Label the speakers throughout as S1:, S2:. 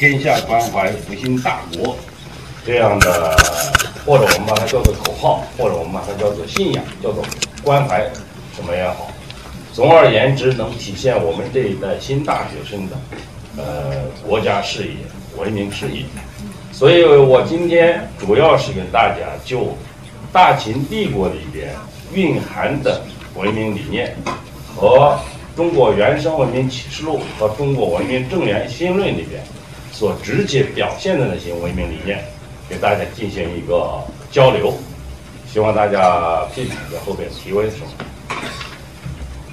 S1: 天下关怀复兴大国，这样的，或者我们把它叫做口号，或者我们把它叫做信仰，叫做关怀，什么也好。总而言之，能体现我们这一代新大学生的，呃，国家事业、文明事业。所以我今天主要是跟大家就大秦帝国里边蕴含的文明理念和中国原生文明启示录和中国文明正源新论里边。所直接表现的那些文明理念，给大家进行一个交流，希望大家批评在后边提问什么。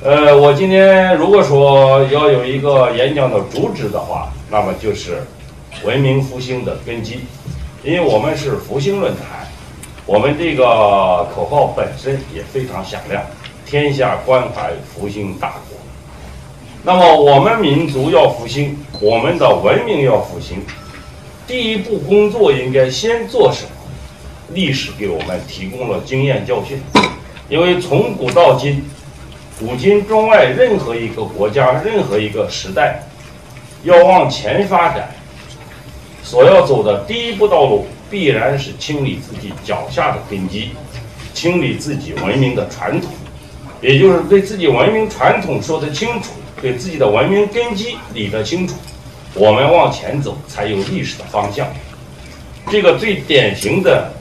S1: 呃，我今天如果说要有一个演讲的主旨的话，那么就是文明复兴的根基，因为我们是复兴论坛，我们这个口号本身也非常响亮，天下关怀复兴大。那么我们民族要复兴，我们的文明要复兴，第一步工作应该先做什么？历史给我们提供了经验教训，因为从古到今，古今中外任何一个国家、任何一个时代，要往前发展，所要走的第一步道路，必然是清理自己脚下的根基，清理自己文明的传统，也就是对自己文明传统说得清楚。对自己的文明根基理得清楚，我们往前走才有历史的方向。这个最典型的，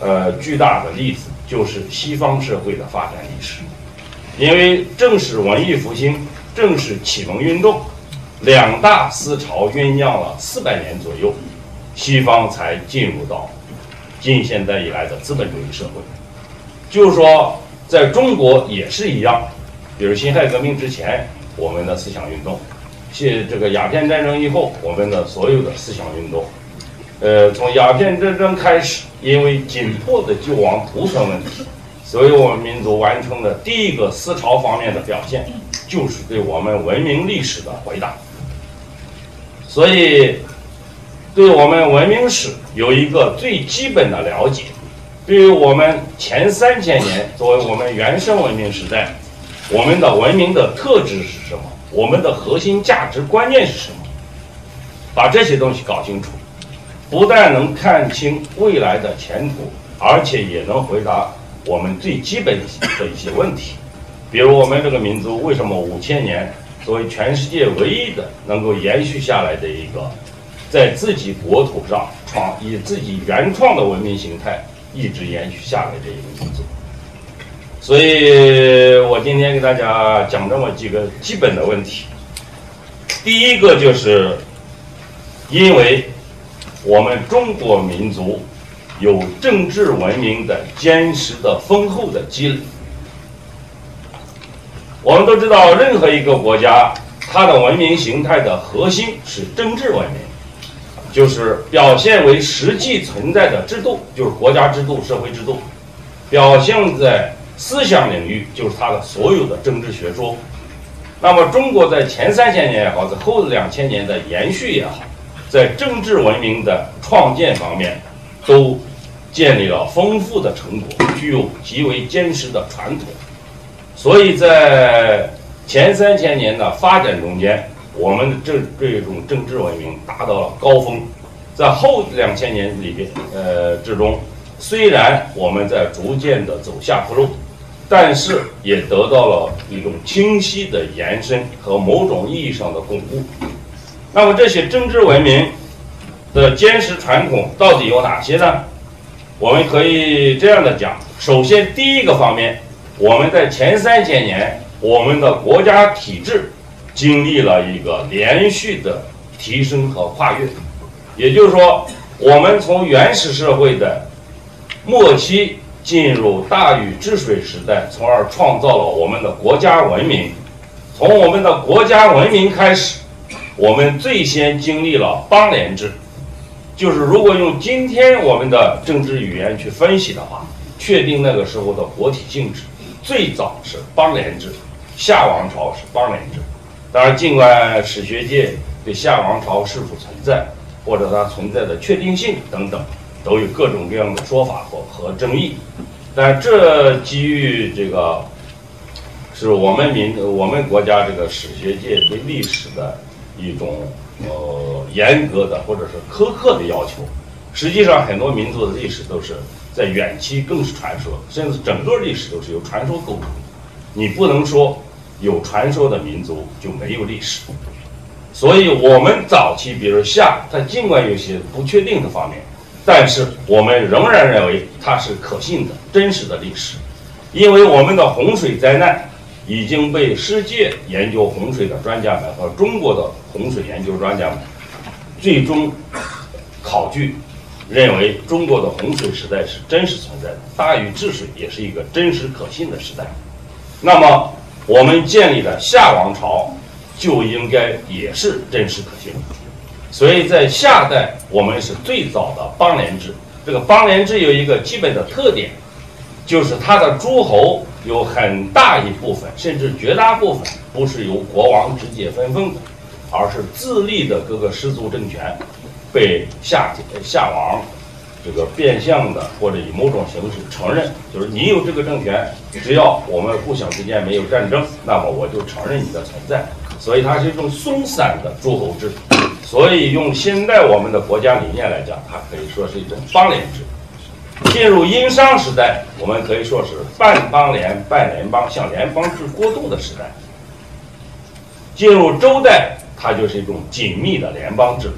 S1: 呃，巨大的例子就是西方社会的发展历史。因为正是文艺复兴，正是启蒙运动，两大思潮酝酿了四百年左右，西方才进入到近现代以来的资本主义社会。就是说，在中国也是一样，比如辛亥革命之前。我们的思想运动，现这个鸦片战争以后，我们的所有的思想运动，呃，从鸦片战争开始，因为紧迫的救亡图存问题，所以我们民族完成的第一个思潮方面的表现，就是对我们文明历史的回答。所以，对我们文明史有一个最基本的了解，对于我们前三千年作为我们原生文明时代。我们的文明的特质是什么？我们的核心价值观念是什么？把这些东西搞清楚，不但能看清未来的前途，而且也能回答我们最基本的一些问题。比如，我们这个民族为什么五千年作为全世界唯一的能够延续下来的一个，在自己国土上创以自己原创的文明形态一直延续下来的一个民族？所以我今天给大家讲这么几个基本的问题。第一个就是，因为我们中国民族有政治文明的坚实的丰厚的积累。我们都知道，任何一个国家，它的文明形态的核心是政治文明，就是表现为实际存在的制度，就是国家制度、社会制度，表现在。思想领域就是它的所有的政治学说。那么，中国在前三千年也好，在后两千年的延续也好，在政治文明的创建方面，都建立了丰富的成果，具有极为坚实的传统。所以在前三千年的发展中间，我们的这这种政治文明达到了高峰。在后两千年里边，呃之中，虽然我们在逐渐的走下坡路。但是也得到了一种清晰的延伸和某种意义上的巩固。那么这些政治文明的坚实传统到底有哪些呢？我们可以这样的讲：首先，第一个方面，我们在前三千年，我们的国家体制经历了一个连续的提升和跨越。也就是说，我们从原始社会的末期进入大禹治水时代，从而创造了我们的国家文明。从我们的国家文明开始，我们最先经历了邦联制。就是如果用今天我们的政治语言去分析的话，确定那个时候的国体性质，最早是邦联制，夏王朝是邦联制。当然，尽管史学界对夏王朝是否存在，或者它存在的确定性等等，都有各种各样的说法和和争议，但这基于这个是我们民我们国家这个史学界对历史的一种。呃，严格的或者是苛刻的要求，实际上很多民族的历史都是在远期更是传说，甚至整个历史都是由传说构成的。你不能说有传说的民族就没有历史。所以，我们早期，比如夏，它尽管有些不确定的方面，但是我们仍然认为它是可信的、真实的历史，因为我们的洪水灾难。已经被世界研究洪水的专家们和中国的洪水研究专家们最终考据，认为中国的洪水时代是真实存在的，大禹治水也是一个真实可信的时代。那么，我们建立的夏王朝就应该也是真实可信的。所以在夏代，我们是最早的邦联制。这个邦联制有一个基本的特点，就是它的诸侯。有很大一部分，甚至绝大部分，不是由国王直接分封的，而是自立的各个氏族政权，被夏夏王这个变相的或者以某种形式承认，就是你有这个政权，只要我们互相之间没有战争，那么我就承认你的存在。所以它是一种松散的诸侯制，所以用现在我们的国家理念来讲，它可以说是一种邦联制。进入殷商时代，我们可以说是半邦联、半联邦向联邦制过渡的时代。进入周代，它就是一种紧密的联邦制。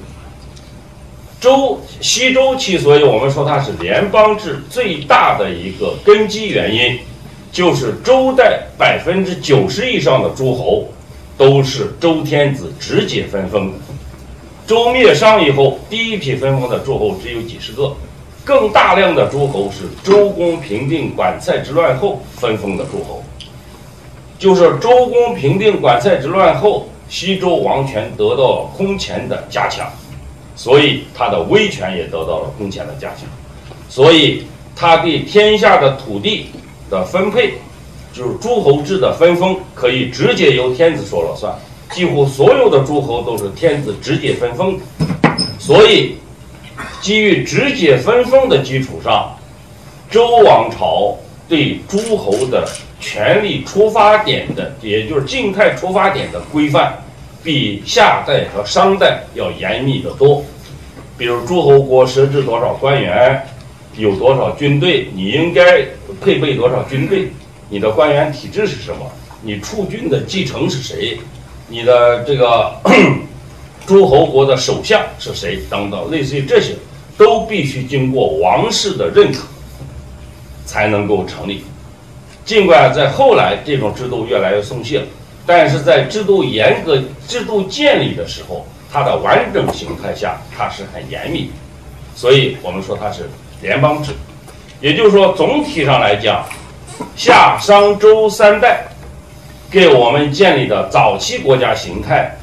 S1: 周西周期，所以我们说它是联邦制最大的一个根基原因，就是周代百分之九十以上的诸侯都是周天子直接分封的。周灭商以后，第一批分封的诸侯只有几十个。更大量的诸侯是周公平定管蔡之乱后分封的诸侯，就是周公平定管蔡之乱后，西周王权得到了空前的加强，所以他的威权也得到了空前的加强，所以他对天下的土地的分配，就是诸侯制的分封，可以直接由天子说了算，几乎所有的诸侯都是天子直接分封，所以。基于直接分封的基础上，周王朝对诸侯的权力出发点的，也就是静态出发点的规范，比夏代和商代要严密得多。比如诸侯国设置多少官员，有多少军队，你应该配备多少军队，你的官员体制是什么，你储君的继承是谁，你的这个。诸侯国的首相是谁？等等，类似于这些，都必须经过王室的认可，才能够成立。尽管在后来这种制度越来越松懈了，但是在制度严格、制度建立的时候，它的完整形态下，它是很严密。所以我们说它是联邦制，也就是说，总体上来讲，夏、商、周三代给我们建立的早期国家形态。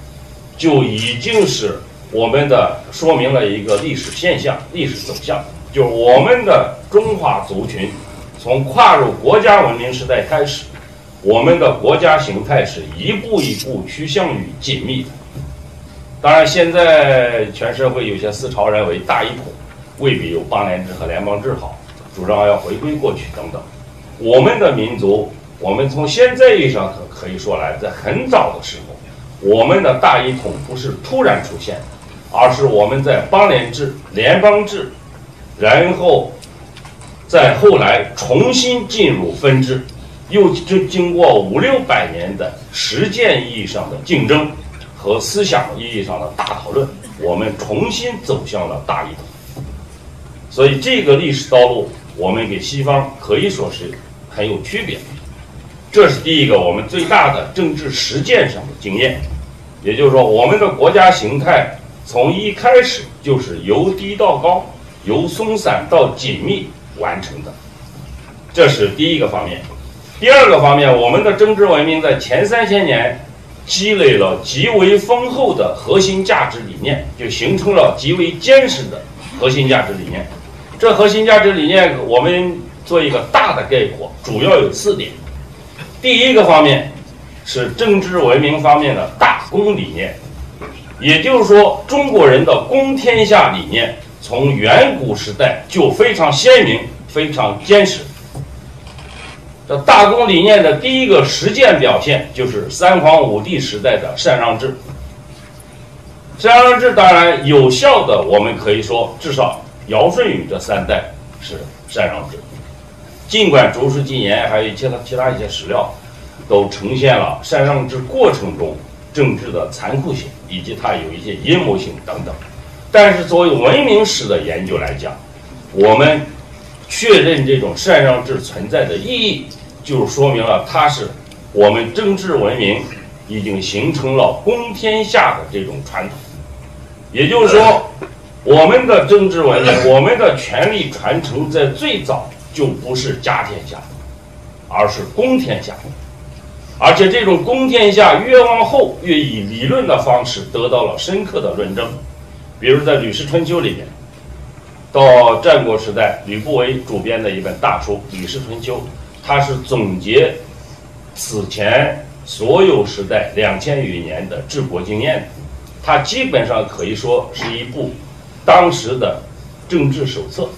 S1: 就已经是我们的说明了一个历史现象、历史走向，就是我们的中华族群从跨入国家文明时代开始，我们的国家形态是一步一步趋向于紧密。当然，现在全社会有些思潮认为大一统未必有邦联制和联邦制好，主张要回归过去等等。我们的民族，我们从现在意义上可可以说来，在很早的时候。我们的大一统不是突然出现的，而是我们在邦联制、联邦制，然后在后来重新进入分治，又经经过五六百年的实践意义上的竞争和思想意义上的大讨论，我们重新走向了大一统。所以这个历史道路，我们跟西方可以说是很有区别。这是第一个我们最大的政治实践上的经验。也就是说，我们的国家形态从一开始就是由低到高，由松散到紧密，完成的。这是第一个方面。第二个方面，我们的政治文明在前三千年积累了极为丰厚的核心价值理念，就形成了极为坚实的核心价值理念。这核心价值理念，我们做一个大的概括，主要有四点。第一个方面是政治文明方面的大公理念，也就是说，中国人的公天下理念从远古时代就非常鲜明、非常坚实。这大公理念的第一个实践表现，就是三皇五帝时代的禅让制。禅让制当然有效的，我们可以说，至少尧舜禹这三代是禅让制。尽管《竹书纪言》还有其他其他一些史料，都呈现了禅让制过程中政治的残酷性，以及它有一些阴谋性等等。但是作为文明史的研究来讲，我们。确认这种禅让制存在的意义，就说明了它是我们政治文明已经形成了公天下的这种传统。也就是说，我们的政治文明，我们的权力传承在最早就不是家天下，而是公天下。而且这种公天下越往后越以理论的方式得到了深刻的论证，比如在《吕氏春秋》里面。到战国时代，吕不韦主编的一本大书《吕氏春秋》，它是总结此前所有时代两千余年的治国经验。它基本上可以说是一部当时的政治手册，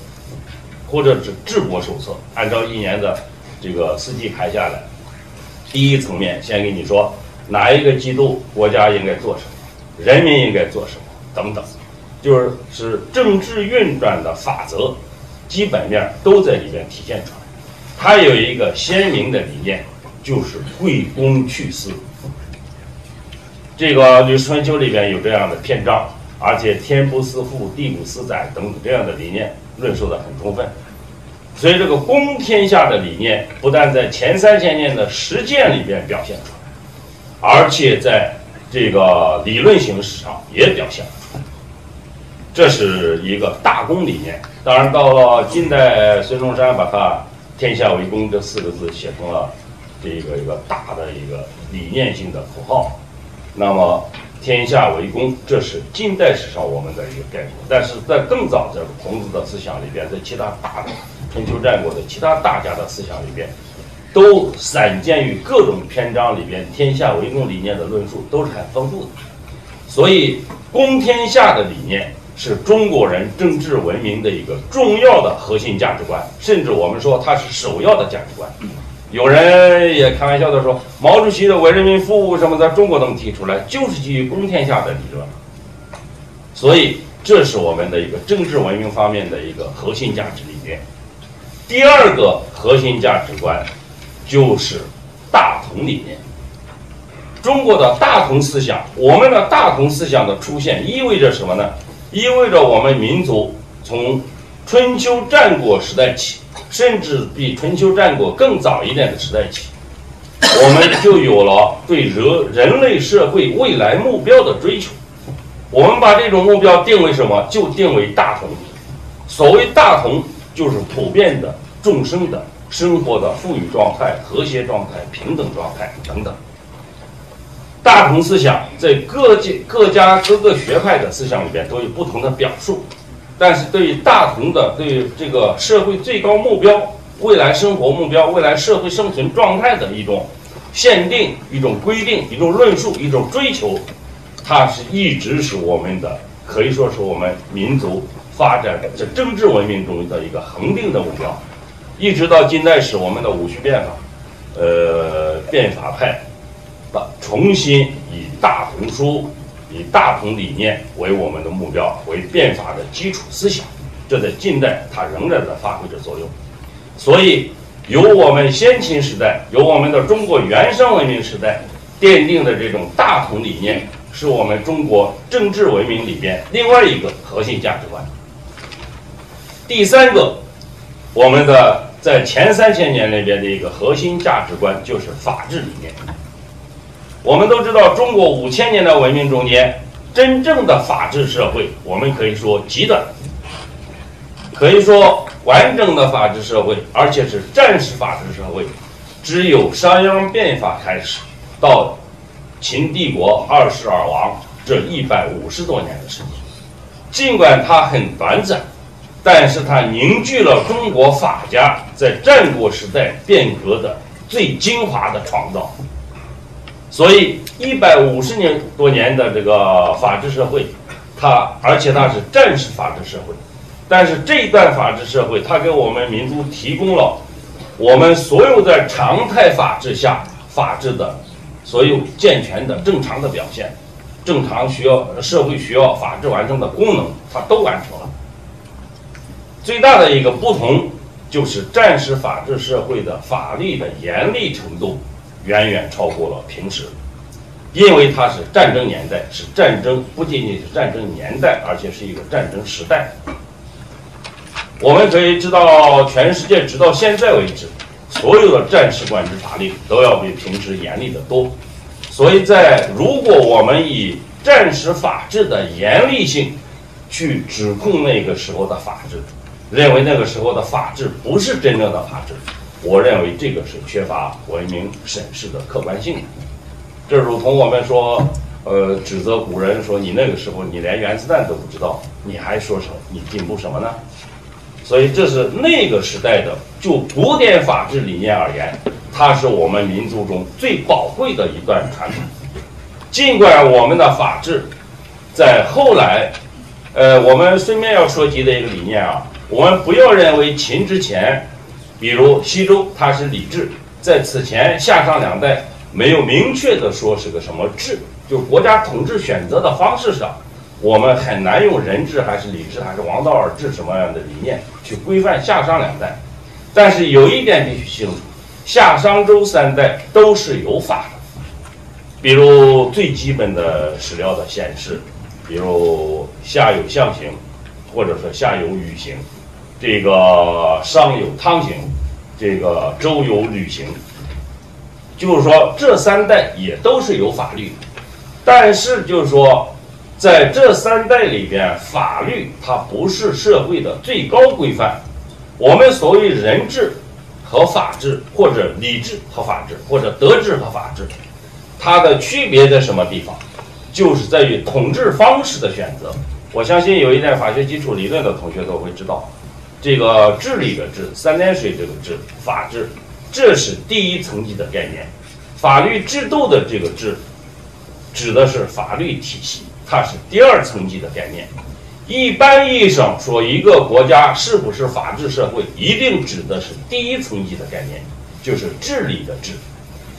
S1: 或者是治国手册。按照一年的这个四季排下来，第一层面先给你说哪一个季度国家应该做什么，人民应该做什么等等。就是是政治运转的法则，基本面都在里边体现出来。它有一个鲜明的理念，就是贵公去私。这个《吕春秋》里边有这样的篇章，而且天不私富，地不私载等等这样的理念论述的很充分。所以，这个公天下的理念不但在前三千年的实践里边表现出来，而且在这个理论形式上也表现了。这是一个大公理念。当然，到了近代，孙中山把它“天下为公”这四个字写成了这个一个大的一个理念性的口号。那么，“天下为公”这是近代史上我们的一个概括。但是在更早的孔子的思想里边，在其他大的春秋战国的其他大家的思想里边，都散见于各种篇章里边“天下为公”理念的论述都是很丰富的。所以，公天下的理念。是中国人政治文明的一个重要的核心价值观，甚至我们说它是首要的价值观。有人也开玩笑的说，毛主席的为人民服务什么，在中国能提出来，就是基于公天下的理论。所以，这是我们的一个政治文明方面的一个核心价值理念。第二个核心价值观就是大同理念。中国的大同思想，我们的大同思想的出现意味着什么呢？意味着我们民族从春秋战国时代起，甚至比春秋战国更早一点的时代起，我们就有了对人人类社会未来目标的追求。我们把这种目标定为什么？就定为大同。所谓大同，就是普遍的众生的生活的富裕状态、和谐状态、平等状态等等。大同思想在各界各家各个学派的思想里边都有不同的表述，但是对于大同的对这个社会最高目标、未来生活目标、未来社会生存状态的一种限定、一种规定、一种论述、一种追求，它是一直是我们的，可以说是我们民族发展的这政治文明中的一个恒定的目标，一直到近代史，我们的戊戌变法，呃，变法派。重新以大同书、以大同理念为我们的目标，为变法的基础思想，这在近代它仍然在发挥着作用。所以，由我们先秦时代，由我们的中国原生文明时代奠定的这种大同理念，是我们中国政治文明里边另外一个核心价值观。第三个，我们的在前三千年里边的一个核心价值观就是法治理念。我们都知道，中国五千年的文明中间，真正的法治社会，我们可以说极短。可以说，完整的法治社会，而且是战时法治社会，只有商鞅变法开始，到秦帝国二世而亡这一百五十多年的时间。尽管它很短暂，但是它凝聚了中国法家在战国时代变革的最精华的创造。所以，一百五十年多年的这个法治社会，它而且它是战时法治社会。但是这一段法治社会，它给我们民族提供了我们所有在常态法治下法治的所有健全的正常的表现，正常需要社会需要法治完成的功能，它都完成了。最大的一个不同就是战时法治社会的法律的严厉程度远远超过了平时，因为它是战争年代，是战争不仅仅是战争年代，而且是一个战争时代。我们可以知道，全世界直到现在为止，所有的战时管制法律都要比平时严厉得多。所以在如果我们以战时法治的严厉性去指控那个时候的法治，认为那个时候的法治不是真正的法治，我认为这个是缺乏文明审视的客观性。这如同我们说，呃，指责古人说你那个时候你连原子弹都不知道，你还说什么你进步什么呢？所以这是那个时代的，就古典法治理念而言，它是我们民族中最宝贵的一段传统。尽管我们的法治在后来，呃，我们顺便要说及的一个理念啊，我们不要认为秦之前，比如西周它是礼制，在此前夏商两代没有明确的说是个什么制，就国家统治选择的方式上。我们很难用人治还是礼治还是王道而治什么样的理念去规范夏商两代，但是有一点必须清楚，夏商周三代都是有法的，比如最基本的史料的显示，比如夏有象刑，或者说夏有禹刑，这个商有汤刑，这个周有吕行，就是说这三代也都是有法律，但是就是说。在这三代里边，法律它不是社会的最高规范。我们所谓人治和法治，或者礼治和法治，或者德治和法治，它的区别在什么地方？就是在于统治方式的选择。我相信有一点法学基础理论的同学都会知道，这个治理的治，三点水这个治，法治，这是第一层级的概念。法律制度的这个治，指的是法律体系。它是第二层级的概念。一般意义上说，一个国家是不是法治社会，一定指的是第一层级的概念，就是治理的治。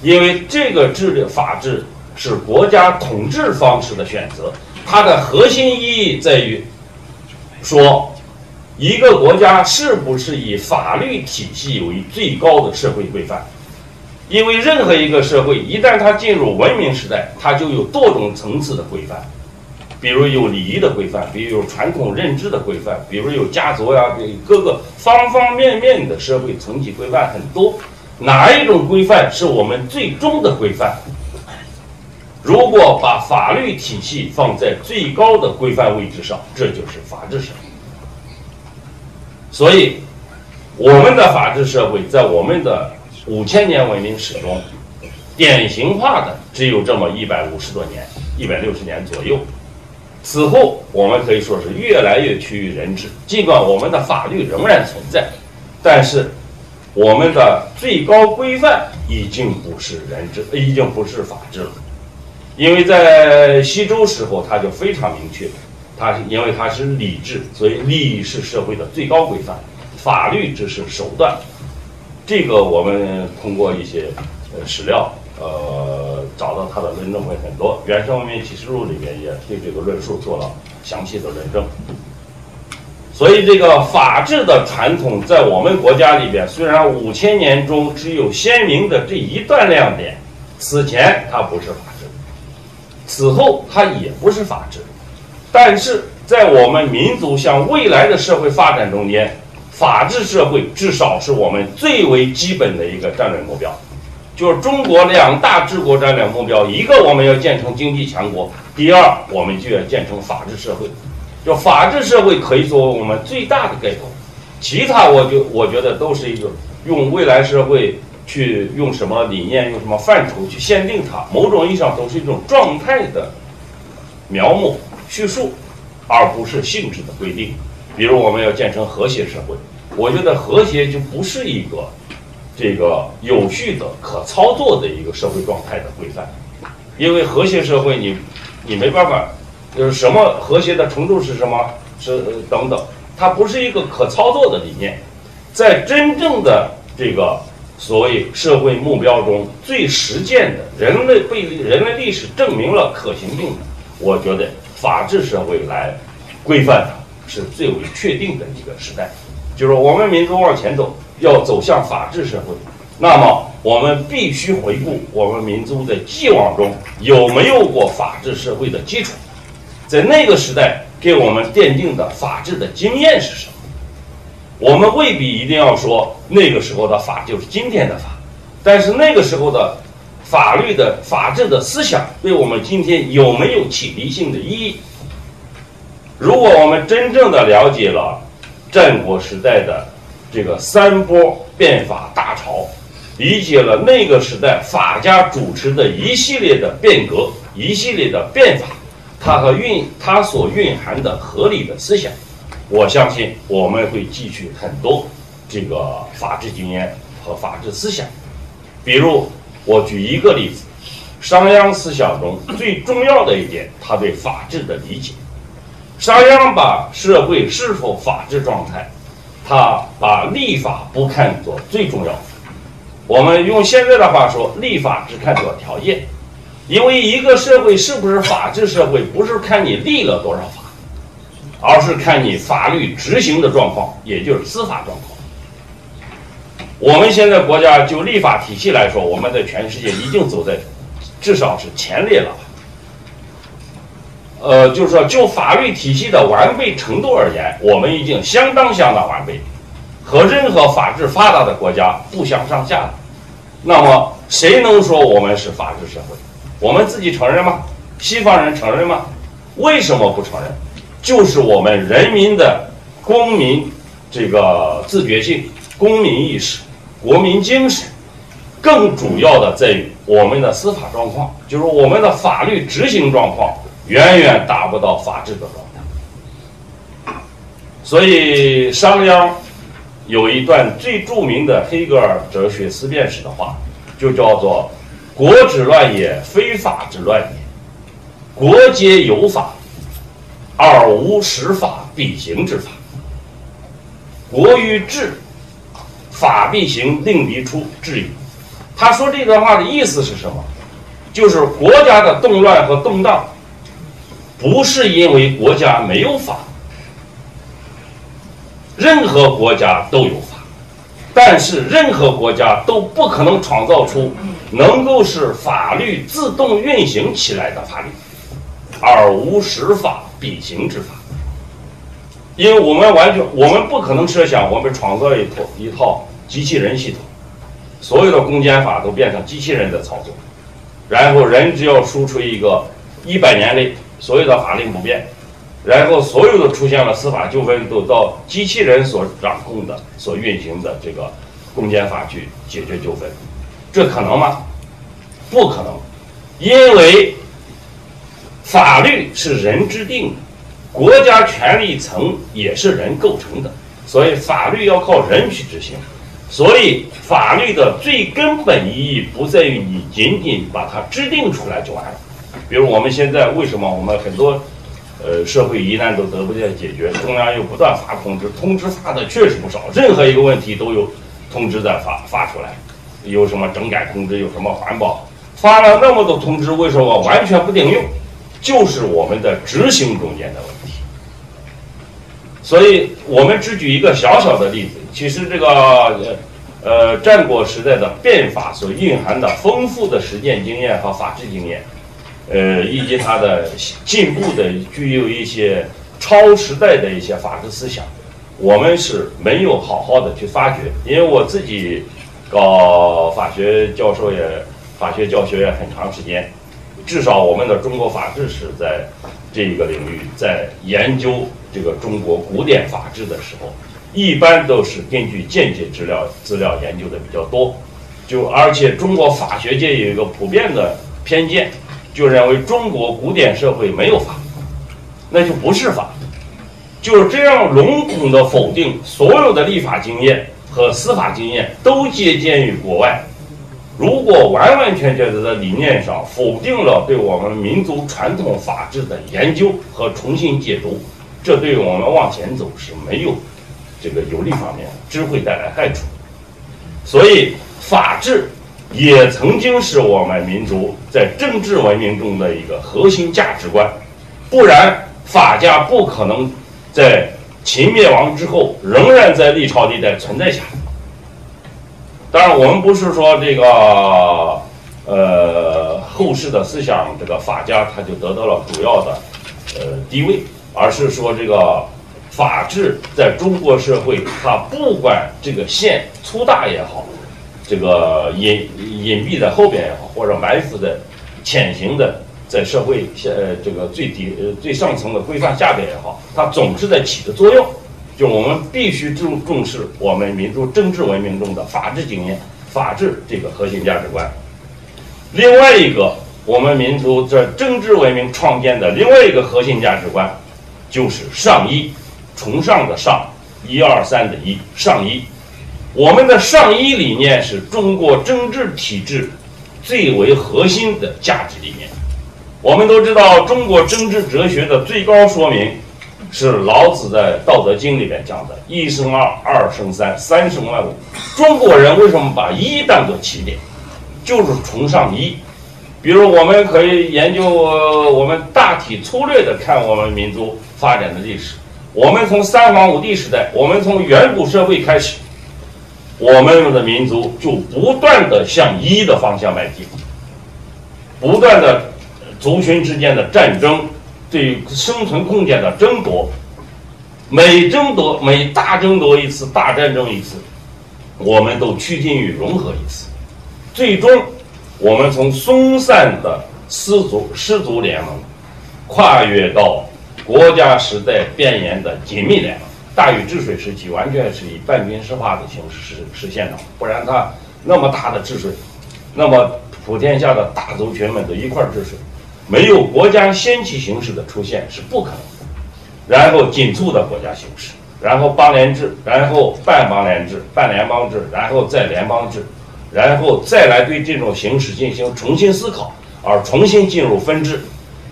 S1: 因为这个治理法治是国家统治方式的选择，它的核心意义在于说，一个国家是不是以法律体系为最高的社会规范。因为任何一个社会一旦它进入文明时代，它就有多种层次的规范。比如有礼仪的规范，比如有传统认知的规范，比如有家族呀，各个方方面面的社会层级规范很多。哪一种规范是我们最终的规范？如果把法律体系放在最高的规范位置上，这就是法治社会。所以，我们的法治社会在我们的五千年文明史中，典型化的只有这么一百五十多年，一百六十年左右。此后，我们可以说是越来越趋于人治。尽管我们的法律仍然存在，但是我们的最高规范已经不是人治，已经不是法治了。因为在西周时候，它就非常明确，它因为它是礼制，所以礼是社会的最高规范，法律只是手段。这个我们通过一些呃史料。呃，找到他的论证会很多，《原生文明启示录》里面也对这个论述做了详细的论证。所以，这个法治的传统在我们国家里边，虽然五千年中只有鲜明的这一段亮点，此前它不是法治，此后它也不是法治，但是在我们民族向未来的社会发展中间，法治社会至少是我们最为基本的一个战略目标。就是中国两大治国战略目标，一个我们要建成经济强国，第二我们就要建成法治社会。就法治社会可以作为我们最大的概括，其他我就我觉得都是一个用未来社会去用什么理念、用什么范畴去限定它，某种意义上都是一种状态的描摹叙述，而不是性质的规定。比如我们要建成和谐社会，我觉得和谐就不是一个这个有序的、可操作的一个社会状态的规范，因为和谐社会你你没办法，就是什么和谐的程度是什么是等等。它不是一个可操作的理念，在真正的这个所谓社会目标中最实践的，人类被人类历史证明了可行性的，我觉得法治社会来规范它是最为确定的一个时代。就是我们民族往前走，要走向法治社会，那么我们必须回顾我们民族的既往中有没有过法治社会的基础，在那个时代。给我们奠定的法治的经验是什么？我们未必一定要说那个时候的法就是今天的法，但是那个时候的法律的法治的思想对我们今天有没有启迪性的意义？如果我们真正的了解了战国时代的这个三波变法大潮，理解了那个时代法家主持的一系列的变革、一系列的变法。它和蕴它所蕴含的合理的思想，我相信我们会汲取很多这个法治经验和法治思想。比如，我举一个例子，商鞅思想中最重要的一点，他对法治的理解。商鞅把社会是否法治状态，他把立法不看作最重要的。我们用现在的话说，立法只看作条件。因为一个社会是不是法治社会，不是看你立了多少法，而是看你法律执行的状况，也就是司法状况。我们现在国家就立法体系来说，我们在全世界已经走在至少是前列了。呃，就是说就法律体系的完备程度而言，我们已经相当相当完备，和任何法治发达的国家不相上下。那么谁能说我们是法治社会？我们自己承认吗？西方人承认吗？为什么不承认？就是我们人民的公民这个自觉性、公民意识、国民精神，更主要的在于我们的司法状况，就是我们的法律执行状况远远达不到法治的状态。所以商鞅有一段最著名的黑格尔哲学思辨史的话，就叫做。国之乱也，非法之乱也。国皆有法，而无实法必行之法。国与治，法必行，令必出，治矣。他说这段话的意思是什么？就是国家的动乱和动荡，不是因为国家没有法，任何国家都有法，但是任何国家都不可能创造出。能够使法律自动运行起来的法律，而无实法必行之法。因为我们完全，我们不可能设想我们创造一套一套机器人系统，所有的公检法都变成机器人的操作，然后人只要输出一个一百年内所有的法令不变，然后所有的出现了司法纠纷都到机器人所掌控的、所运行的这个公检法去解决纠纷。这可能吗？不可能，因为法律是人制定的，国家权力层也是人构成的，所以法律要靠人去执行。所以法律的最根本意义不在于你仅仅把它制定出来就完了。比如我们现在为什么我们很多呃社会疑难都得不到解决，中央又不断发通知，通知发的确实不少，任何一个问题都有通知在发发出来。有什么整改通知？有什么环保？发了那么多通知，为什么完全不顶用？就是我们的执行中间的问题。所以我们只举一个小小的例子，其实这个呃呃战国时代的变法所蕴含的丰富的实践经验和法治经验，呃以及它的进步的具有一些超时代的一些法治思想，我们是没有好好的去发掘。因为我自己。搞法学教授也，法学教学也很长时间，至少我们的中国法治史在这一个领域，在研究这个中国古典法治的时候，一般都是根据间接资料资料研究的比较多。就而且中国法学界有一个普遍的偏见，就认为中国古典社会没有法，那就不是法。就这样笼统的否定所有的立法经验和司法经验都借鉴于国外。如果完完全全的在理念上否定了对我们民族传统法治的研究和重新解读，这对我们往前走是没有这个有利方面，只会带来害处。所以，法治也曾经是我们民族在政治文明中的一个核心价值观，不然法家不可能在秦灭亡之后仍然在历朝历代存在下来。当然，我们不是说这个，呃，后世的思想，这个法家他就得到了主要的，呃，地位，而是说这个法治在中国社会，它不管这个线粗大也好，这个隐隐蔽在后边也好，或者埋伏在潜行的在社会下呃这个最底呃最上层的规范下边也好，它总是在起着作用。就我们必须重重视我们民族政治文明中的法治经验、法治这个核心价值观。另外一个，我们民族在政治文明创建的另外一个核心价值观，就是上义，崇尚的上，一二三的一，上义。我们的上义理念是中国政治体制最为核心的价值理念。我们都知道，中国政治哲学的最高说明。是老子在《道德经》里面讲的“一生二，二生三，三生万物”。中国人为什么把一当做起点？就是崇尚一。比如，我们可以研究，我们大体粗略的看我们民族发展的历史。我们从三皇五帝时代，我们从远古社会开始，我们的民族就不断的向一的方向迈进，不断的族群之间的战争。对生存空间的争夺，每争夺每大争夺一次，大战争一次，我们都趋近于融合一次。最终，我们从松散的氏族氏族联盟，跨越到国家时代变严的紧密联盟。大禹治水时期，完全是以半军事化的形式实实现的，不然他那么大的治水，那么普天下的大族群们都一块治水。没有国家先期形式的出现是不可能的，然后紧促的国家形式，然后邦联制，然后半邦联制、半联邦制，然后再联邦制，然后再来对这种形式进行重新思考，而重新进入分治，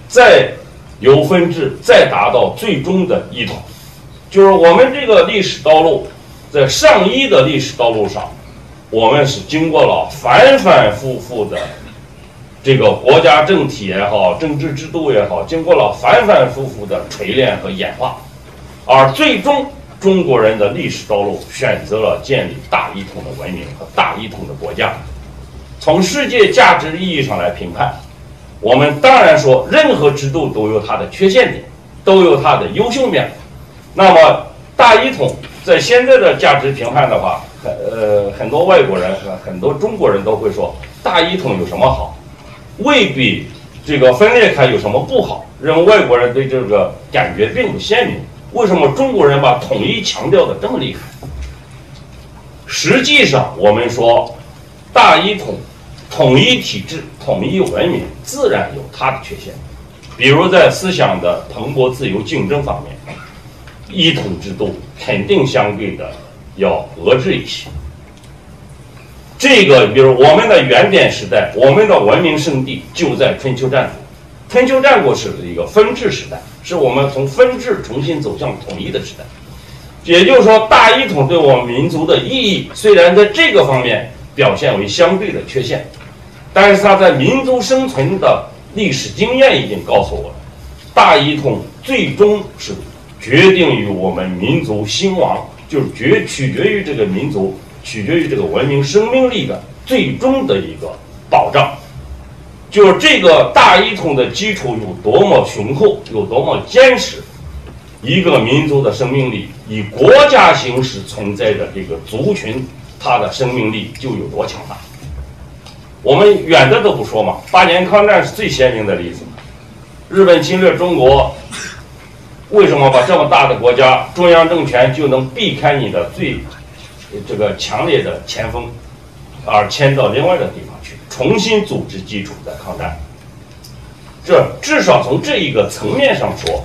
S1: 再由分治再达到最终的一统，就是我们这个历史道路，在上一的历史道路上，我们是经过了反反复复的。这个国家政体也好，政治制度也好，经过了反反复复的锤炼和演化，而最终中国人的历史道路选择了建立大一统的文明和大一统的国家。从世界价值意义上来评判，我们当然说任何制度都有它的缺陷点，都有它的优秀面。那么大一统在现在的价值评判的话，很呃很多外国人和很多中国人都会说大一统有什么好？未必，这个分裂开有什么不好？让外国人对这个感觉并不鲜明。为什么中国人把统一强调的这么厉害？实际上，我们说大一统、统一体制、统一文明，自然有它的缺陷。比如在思想的蓬勃自由竞争方面，一统制度肯定相对的要遏制一些。这个，比如我们的原点时代，我们的文明圣地就在春秋战国。春秋战国是一个分治时代，是我们从分治重新走向统一的时代。也就是说，大一统对我们民族的意义，虽然在这个方面表现为相对的缺陷，但是它在民族生存的历史经验已经告诉我们，大一统最终是决定于我们民族兴亡，就是决取决于这个民族。取决于这个文明生命力的最终的一个保障，就是这个大一统的基础有多么雄厚，有多么坚实，一个民族的生命力以国家形式存在的这个族群，它的生命力就有多强大。我们远的都不说嘛，八年抗战是最鲜明的例子。日本侵略中国，为什么把这么大的国家，中央政权就能避开你的最这个强烈的前锋，而迁到另外的地方去，重新组织基础的抗战？这至少从这一个层面上说，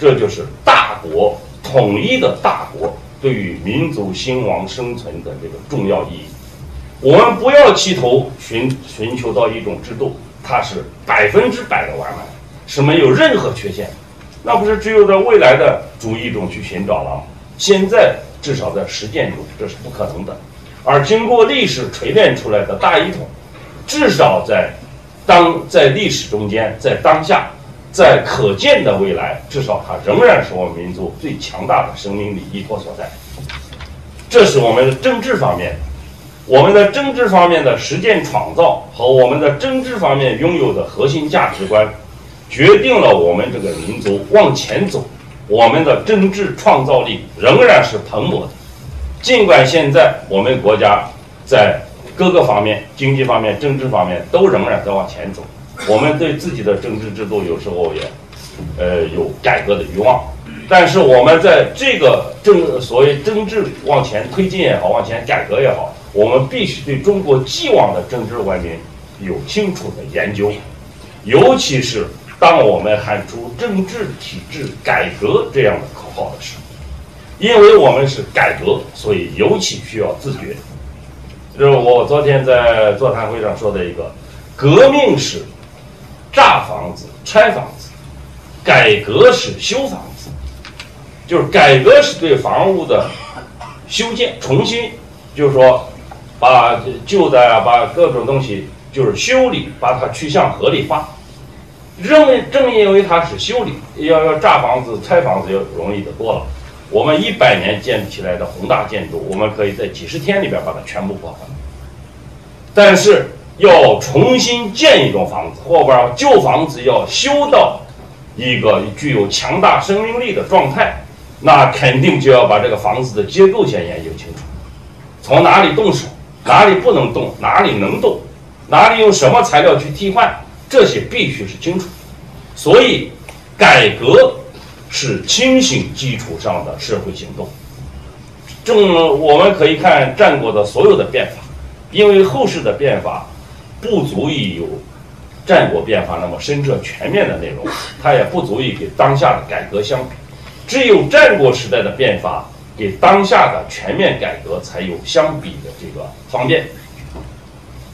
S1: 这就是大国统一的大国对于民族兴亡生存的这个重要意义。我们不要企图寻寻求到一种制度，它是百分之百的完美，是没有任何缺陷。那不是只有在未来的主义中去寻找了？现在至少在实践中，这是不可能的。而经过历史锤炼出来的大一统，至少在当在历史中间，在当下，在可见的未来，至少它仍然是我们民族最强大的生命力依托所在。这是我们的政治方面，我们的政治方面的实践创造和我们的政治方面拥有的核心价值观。决定了我们这个民族往前走，我们的政治创造力仍然是蓬勃的。尽管现在我们国家在各个方面、经济方面、政治方面都仍然在往前走，我们对自己的政治制度有时候也，呃，有改革的欲望。但是我们在这个政所谓政治往前推进也好，往前改革也好，我们必须对中国既往的政治文明有清楚的研究，尤其是。当我们喊出政治体制改革这样的口号的时候，因为我们是改革，所以尤其需要自觉。就是我昨天在座谈会上说的一个，革命是炸房子、拆房子，改革是修房子。就是改革是对房屋的修建、重新，就是说把旧的，把各种东西就是修理，把它趋向合理化。认为正因为它是修理，要要炸房子、拆房子要容易的多了。我们一百年建起来的宏大建筑，我们可以在几十天里边把它全部破坏。但是要重新建一栋房子，或者旧房子要修到一个具有强大生命力的状态，那肯定就要把这个房子的结构先研究清楚，从哪里动手，哪里不能动，哪里能动，哪里用什么材料去替换。这些必须是清楚，所以改革是清醒基础上的社会行动。正我们可以看战国的所有的变法，因为后世的变法不足以有战国变法那么深彻全面的内容，它也不足以给当下的改革相比。只有战国时代的变法给当下的全面改革才有相比的这个方便。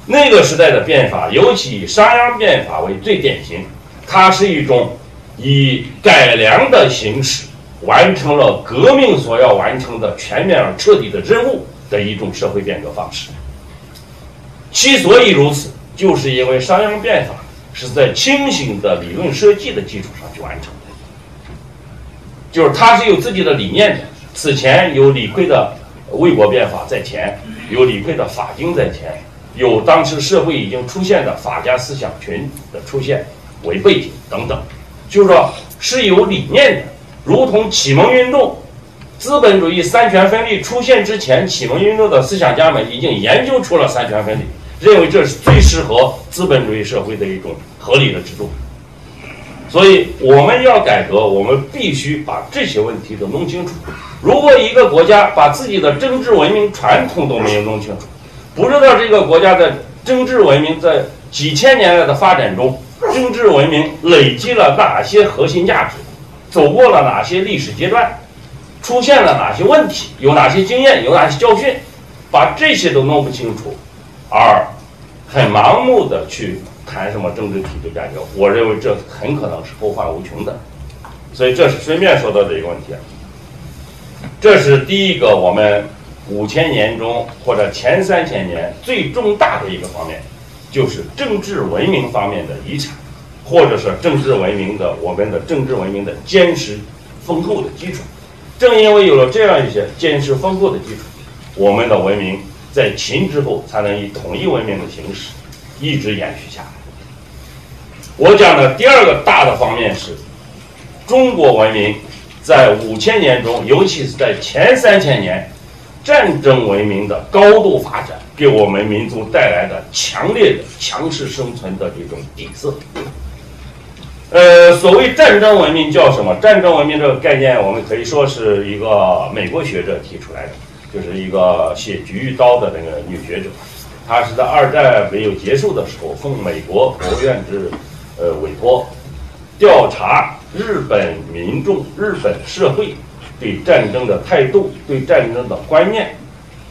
S1: 那个时代的变法，尤其以商鞅变法为最典型，它是一种以改良的形式完成了革命所要完成的全面而彻底的任务的一种社会变革方式。其所以如此，就是因为商鞅变法是在清醒的理论设计的基础上去完成的，就是它是有自己的理念的。此前有李悝的魏国变法在前，有李悝的法经在前。有当时社会已经出现的法家思想群的出现为背景等等，就是说是有理念的，如同启蒙运动、资本主义三权分立出现之前，启蒙运动的思想家们已经研究出了三权分立，认为这是最适合资本主义社会的一种合理的制度。所以我们要改革，我们必须把这些问题都弄清楚。如果一个国家把自己的政治文明传统都没有弄清楚，不知道这个国家的政治文明在几千年来的发展中，政治文明累积了哪些核心价值，走过了哪些历史阶段，出现了哪些问题，有哪些经验，有哪些教训，把这些都弄不清楚，而很盲目的去谈什么政治体制改革，我认为这很可能是后患无穷的。所以这是顺便说到的一个问题，这是第一个我们。五千年中或者前三千年最重大的一个方面，就是政治文明方面的遗产，或者是政治文明的我们的政治文明的坚实丰厚的基础。正因为有了这样一些坚实丰厚的基础，我们的文明在秦之后才能以统一文明的形式一直延续下来。我讲的第二个大的方面是，中国文明在五千年中，尤其是在前三千年。战争文明的高度发展，给我们民族带来的强烈的强势生存的这种底色。呃，所谓战争文明叫什么？战争文明这个概念，我们可以说是一个美国学者提出来的，就是一个写《菊与刀》的那个女学者，她是在二战没有结束的时候，奉美国国务院之呃委托，调查日本民众、日本社会对战争的态度、对战争的观念，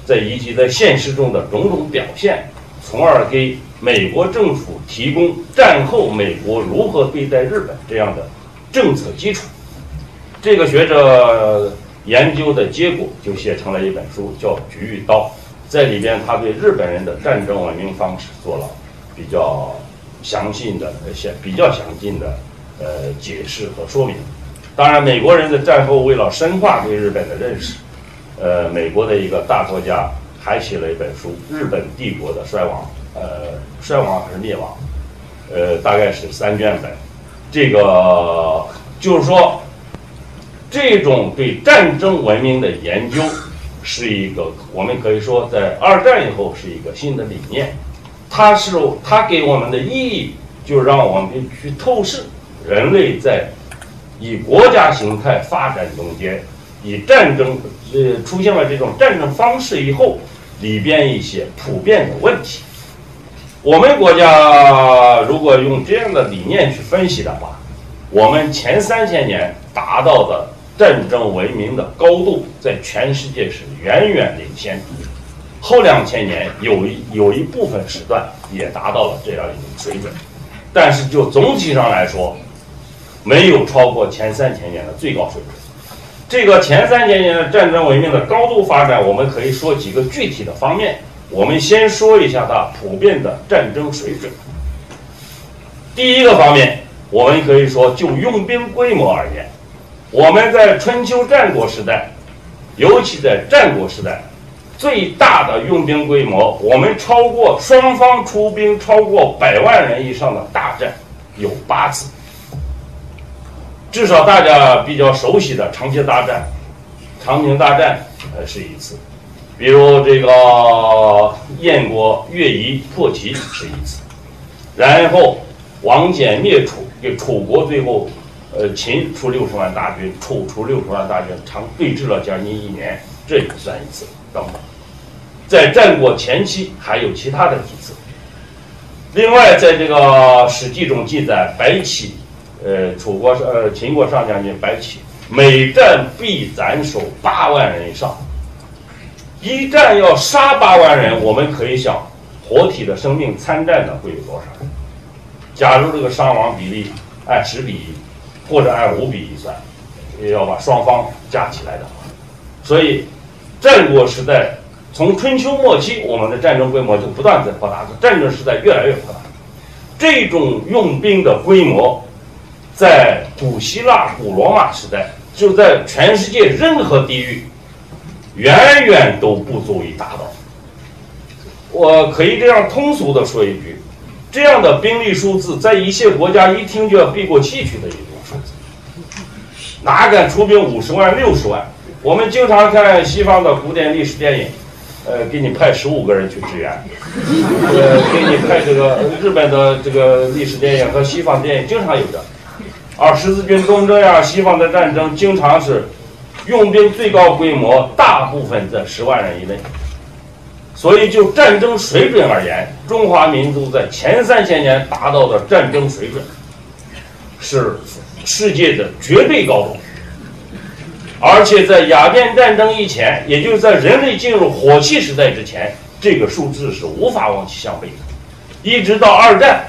S1: 在以及在现实中的种种表现，从而给。美国政府提供战后美国如何对待日本这样的政策基础，这个学者研究的结果就写成了一本书，叫《菊与刀》。在里边，他对日本人的战争文明方式做了比较详细的、些比较详尽的呃解释和说明。当然，美国人的战后为了深化对日本的认识，呃，美国的一个大作家还写了一本书《日本帝国的衰亡》。呃，衰亡还是灭亡？呃，大概是三卷本。这个就是说，这种对战争文明的研究，是一个我们可以说在二战以后是一个新的理念。它是它给我们的意义，就让我们去透视人类在以国家形态发展中间，以战争呃出现了这种战争方式以后，里边一些普遍的问题。我们国家如果用这样的理念去分析的话，我们前三千年达到的战争文明的高度，在全世界是远远领先。后两千年有一有一部分时段也达到了这样一种水准，但是就总体上来说，没有超过前三千年的最高水准。这个前三千年的战争文明的高度发展，我们可以说几个具体的方面。我们先说一下它普遍的战争水准。第一个方面，我们可以说就用兵规模而言，我们在春秋战国时代，尤其在战国时代，最大的用兵规模，我们超过双方出兵超过百万人以上的大战有八次。至少大家比较熟悉的长街大战、长平大战，呃，是一次。比如这个燕国越夷破齐是一次，然后王翦灭楚，给楚国最后，呃，秦出六十万大军，楚出六十万大军，长对峙了将近一年，这也算一次等等。在战国前期还有其他的几次。另外，在这个《史记》中记载，白起，呃，楚国呃秦国上将军白起，每战必斩首八万人以上。一战要杀八万人，我们可以想，活体的生命参战的会有多少人？假如这个伤亡比例按十比一，或者按五比一算，也要把双方加起来的话，所以战国时代从春秋末期，我们的战争规模就不断在扩大，战争时代越来越扩大。这种用兵的规模，在古希腊、古罗马时代，就在全世界任何地域。远远都不足以达到。我可以这样通俗的说一句：这样的兵力数字，在一些国家一听就要闭过气去的一种数字。哪敢出兵五十万、六十万？我们经常看西方的古典历史电影，呃，给你派十五个人去支援，呃，给你派这个日本的这个历史电影和西方电影经常有的。而十字军东征呀，西方的战争经常是。用兵最高规模大部分在十万人以内，所以就战争水准而言，中华民族在前三千年达到的战争水准是世界的绝对高度，而且在鸦片战争以前，也就是在人类进入火器时代之前，这个数字是无法望其项背的。一直到二战，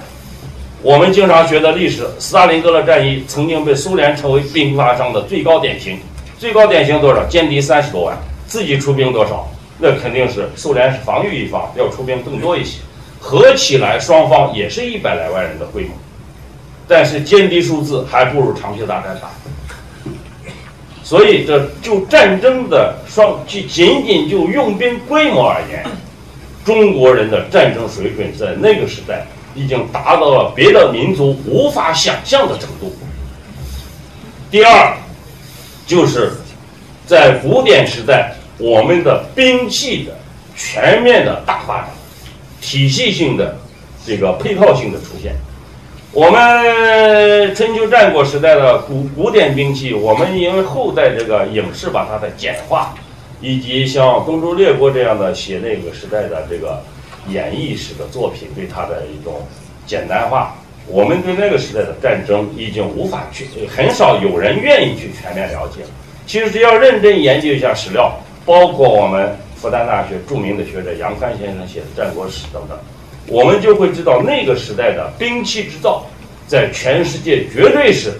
S1: 我们经常学的历史，斯大林格勒战役曾经被苏联称为兵法上的最高典型。最高典型多少？歼敌三十多万，自己出兵多少？那肯定是苏联是防御一方，要出兵更多一些。合起来双方也是一百来万人的规模，但是歼敌数字还不如长期大战大。所以这就战争的双，就仅仅就用兵规模而言，中国人的战争水准在那个时代已经达到了别的民族无法想象的程度。第二。就是在古典时代，我们的兵器的全面的大发展，体系性的这个配套性的出现，我们春秋战国时代的古古典兵器，我们因为后代这个影视把它的简化，以及像东周列国这样的写那个时代的这个演绎式的作品，对它的一种简单化，我们对那个时代的战争已经无法去，很少有人愿意去全面了解。其实只要认真研究一下史料，包括我们复旦大学著名的学者杨帆先生写的《战国史》等等。我们就会知道那个时代的兵器制造，在全世界绝对是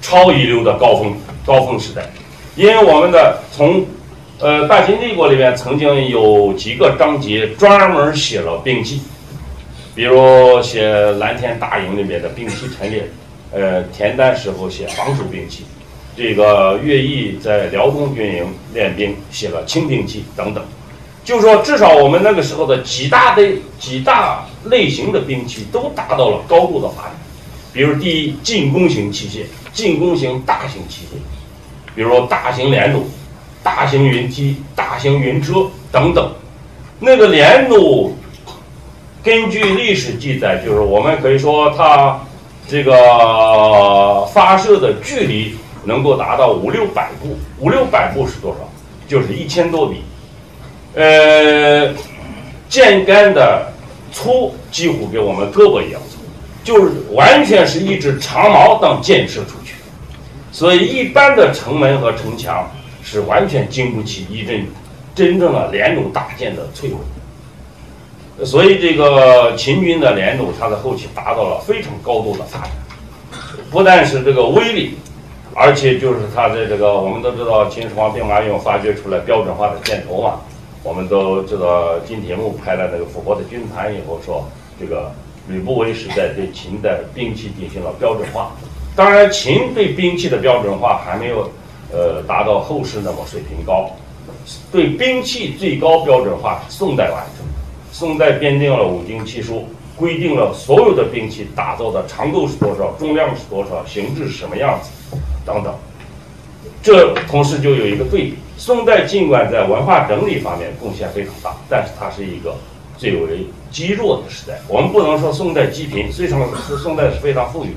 S1: 超一流的高峰高峰时代，因为我们的从呃大秦帝国里面曾经有几个章节专门写了兵器，比如写蓝田大营里面的兵器陈列，呃田单时候写防守兵器，这个乐毅在辽东军营练兵写了轻兵器等等。就是说，至少我们那个时候的几大类、几大类型的兵器都达到了高度的发展。比如，第一，进攻型器械，进攻型大型器械，比如大型连弩、大型云梯、大型云车等等。那个连弩，根据历史记载，就是我们可以说它这个发射的距离能够达到五六百步，五六百步是多少？就是一千多米。呃，箭杆的粗几乎跟我们胳膊一样粗，就是完全是一支长矛当箭射出去，所以一般的城门和城墙是完全经不起一阵真正的连弩大箭的摧毁。所以这个秦军的连弩，它的后期达到了非常高度的发展，不但是这个威力，而且就是它的这个，我们都知道秦始皇兵马俑发掘出来标准化的箭头嘛。我们都知道金铁木拍了那个《复活的军团》以后说，这个吕不韦时代对秦的兵器进行了标准化。当然，秦对兵器的标准化还没有，呃，达到后世那么水平高。对兵器最高标准化是，宋代完成的。宋代编定了五经七书，规定了所有的兵器打造的长度是多少，重量是多少，形制是什么样子，等等。这同时就有一个对比。宋代尽管在文化整理方面贡献非常大，但是它是一个最为积弱的时代。我们不能说宋代积贫，虽然宋代是非常富裕的，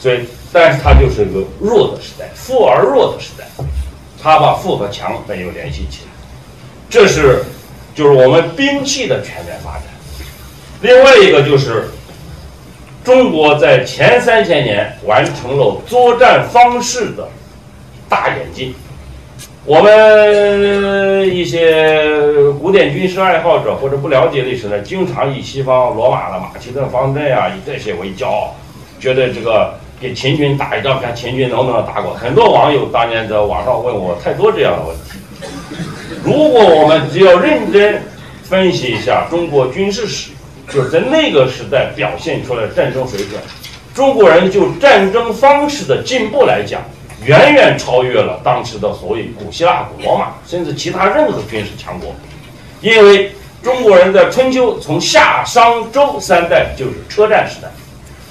S1: 所以，但是它就是一个弱的时代，富而弱的时代。它把富和强没有联系起来，这是就是我们兵器的全面发展。另外一个就是中国在前三千年完成了作战方式的大演进。我们一些古典军事爱好者或者不了解历史的，经常以西方罗马的马其顿方阵啊，以这些为骄傲，觉得这个给秦军打一仗，看秦军能不能打过。很多网友当年在网上问我太多这样的问题。如果我们只要认真分析一下中国军事史，就是在那个时代表现出来战争水准，中国人就战争方式的进步来讲。远远超越了当时的所谓古希腊、古罗马，甚至其他任何军事强国。因为中国人在春秋从夏、商、周三代就是车战时代，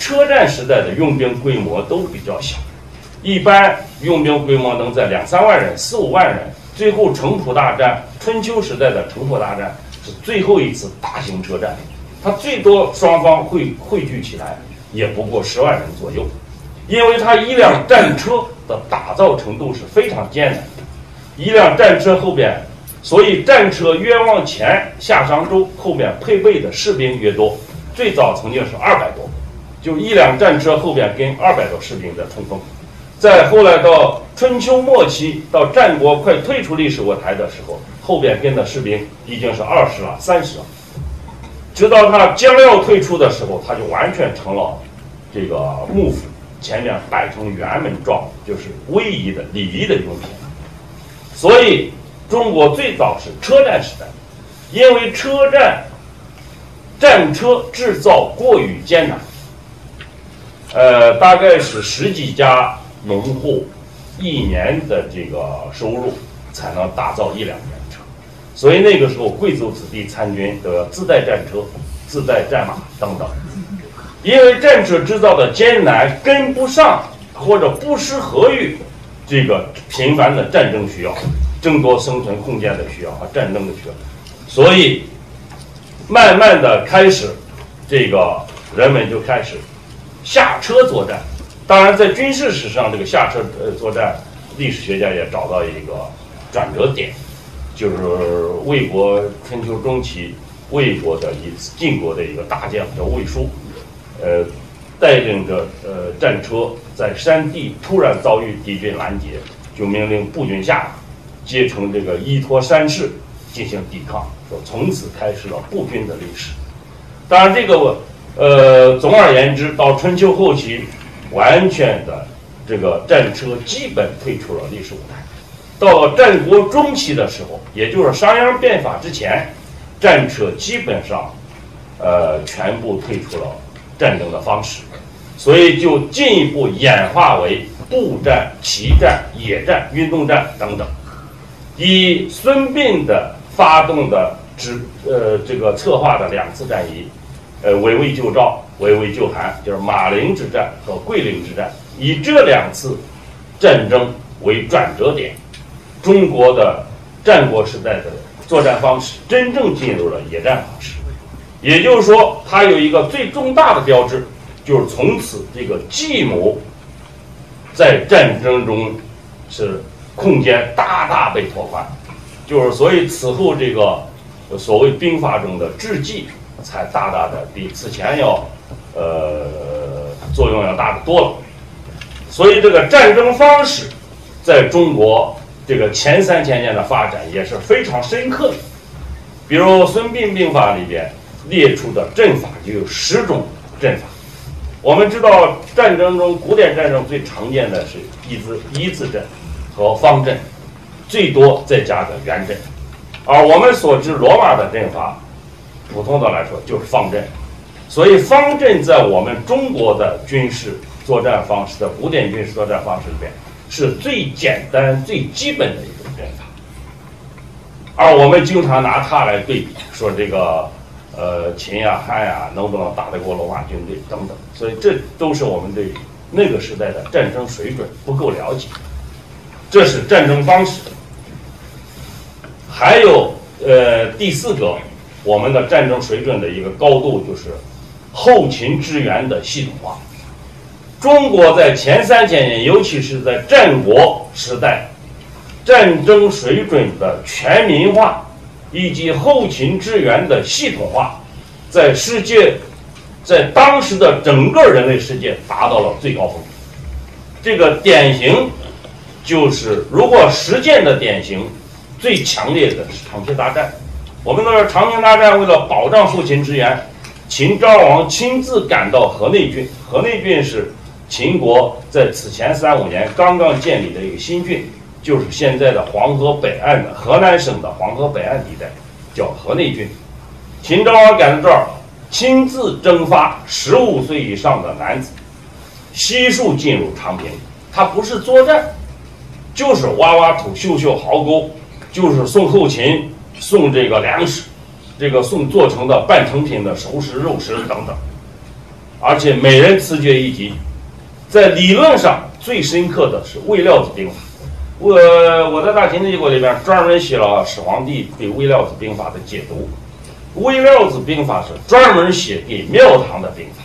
S1: 车战时代的用兵规模都比较小，一般用兵规模能在两三万人、四五万人。最后城濮大战，春秋时代的城濮大战是最后一次大型车战，它最多双方汇汇聚起来也不过十万人左右。因为它一辆战车的打造程度是非常艰难，一辆战车后边，所以战车越往前下商周，后面配备的士兵越多。最早曾经是二百多，就一辆战车后边跟二百多士兵在冲锋。再后来到春秋末期，到战国快退出历史舞台的时候，后边跟的士兵已经是二十了、三十了。直到他将要退出的时候，他就完全成了这个幕府。前面摆成辕门状，就是威仪的礼仪的用品。所以，中国最早是车战时代，因为车战战车制造过于艰难，呃，大概是十几家农户一年的这个收入才能打造一辆战车。所以那个时候，贵族子弟参军都要自带战车、自带战马等等。因为战车制造的艰难，跟不上或者不适合于这个频繁的战争需要、争夺生存空间的需要和战争的需要，所以慢慢的开始，这个人们就开始下车作战。当然，在军事史上，这个下车呃作战，历史学家也找到一个转折点，就是魏国春秋中期，魏国的一晋国的一个大将叫魏书，呃，带领着呃战车在山地突然遭遇敌军拦截，就命令步军下马，结成这个依托山势进行抵抗，说从此开始了步军的历史。当然，这个我呃，总而言之，到春秋后期。完全的这个战车基本退出了历史舞台。到战国中期的时候，也就是商鞅变法之前，战车基本上呃全部退出了战争的方式，所以就进一步演化为步战、骑战、野战、运动战等等。以孙膑的发动的指呃这个策划的两次战役，呃围魏救赵。围魏救韩，就是马陵之战和桂林之战，以这两次战争为转折点，中国的战国时代的作战方式真正进入了野战方式。也就是说，它有一个最重大的标志，就是从此这个计谋在战争中是空间大大被拓宽，就是所以此后这个所谓兵法中的智计才大大的比此前要。呃，作用要大得多了，所以这个战争方式，在中国这个前三千年的发展也是非常深刻的。比如《孙膑兵法》里边列出的阵法就有十种阵法。我们知道，战争中古典战争最常见的是一字一字阵和方阵，最多再加个圆阵。而我们所知罗马的阵法，普通的来说就是方阵。所以方阵在我们中国的军事作战方式的古典军事作战方式里边，是最简单、最基本的一种阵法。而我们经常拿它来对比，说这个，呃，秦呀、汉呀，能不能打得过罗马军队等等。所以这都是我们对那个时代的战争水准不够了解。这是战争方式。还有，呃，第四个，我们的战争水准的一个高度就是。后勤支援的系统化，中国在前三千年，尤其是在战国时代，战争水准的全民化以及后勤支援的系统化，在世界，在当时的整个人类世界达到了最高峰。这个典型就是，如果实践的典型，最强烈的是长平大战。我们都说长平大战为了保障后勤支援。秦昭王亲自赶到河内郡，河内郡是秦国在此前三五年刚刚建立的一个新郡，就是现在的黄河北岸的河南省的黄河北岸地带，叫河内郡。秦昭王赶到这儿，亲自征发十五岁以上的男子，悉数进入长平。他不是作战，就是挖挖土、修修壕沟，就是送后勤、送这个粮食。这个送做成的半成品的熟食、肉食等等，而且每人赐爵一级。在理论上最深刻的是《魏料子兵法》，我我在大秦帝国里边专门写了始皇帝对《魏料子兵法》的解读，《魏料子兵法》是专门写给庙堂的兵法，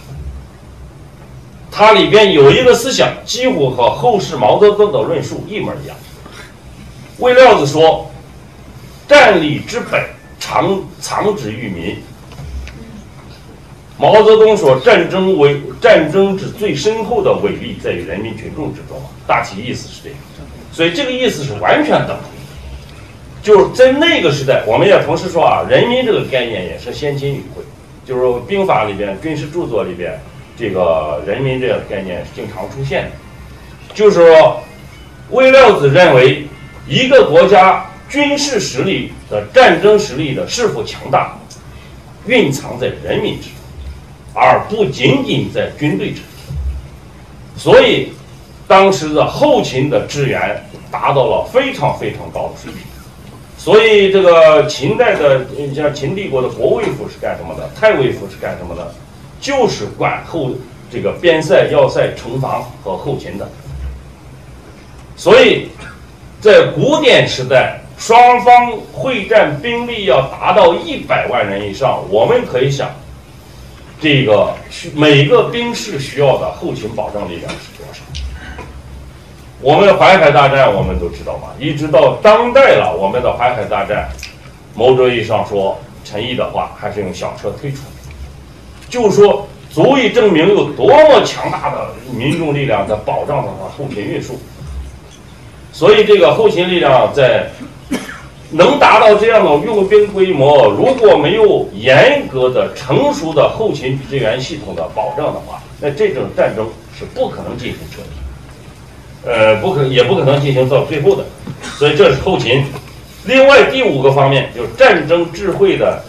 S1: 它里边有一个思想几乎和后世毛泽东的论述一模一样。魏料子说：“战理之本。”藏藏之于民。毛泽东说：“战争为战争之最深厚的伟力在于人民群众之中。”大体意思是这样，所以这个意思是完全等同。就是在那个时代，我们也同时说啊，人民这个概念也是先秦语汇，就是兵法里边、军事著作里边，这个人民这个概念是经常出现的。就是说，魏料子认为一个国家。军事实力的战争实力的是否强大，蕴藏在人民之中，而不仅仅在军队之中。所以，当时的后勤的支援达到了非常非常高的水平。所以，这个秦代的，你像秦帝国的国卫府是干什么的？太尉府是干什么的？就是管后这个边塞、要塞、城防和后勤的。所以在古典时代。双方会战兵力要达到一百万人以上，我们可以想，这个需每个兵士需要的后勤保障力量是多少？我们的淮海大战我们都知道吧？一直到当代了，我们的淮海大战，某种意义上说，陈毅的话还是用小车推出的，就说足以证明有多么强大的民众力量在保障着他后勤运输。所以这个后勤力量在能达到这样的用兵规模，如果没有严格的、成熟的后勤支援系统的保障的话，那这种战争是不可能进行彻底，呃，不可也不可能进行到最后的。所以这是后勤。另外第五个方面就是战争智慧的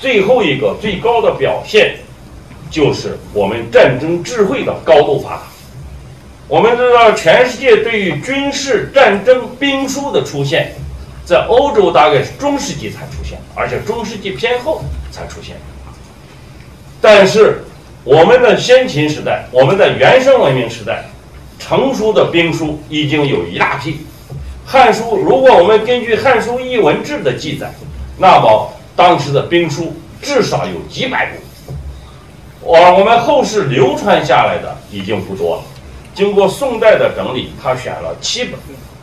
S1: 最后一个最高的表现，就是我们战争智慧的高度发达。我们知道，全世界对于军事战争兵书的出现。在欧洲大概是中世纪才出现，而且中世纪偏后才出现。但是我们的先秦时代，我们的原生文明时代，成熟的兵书已经有一大批。《汉书》，如果我们根据《汉书艺文志》的记载，那么当时的兵书至少有几百部。我我们后世流传下来的已经不多了。经过宋代的整理，他选了七本，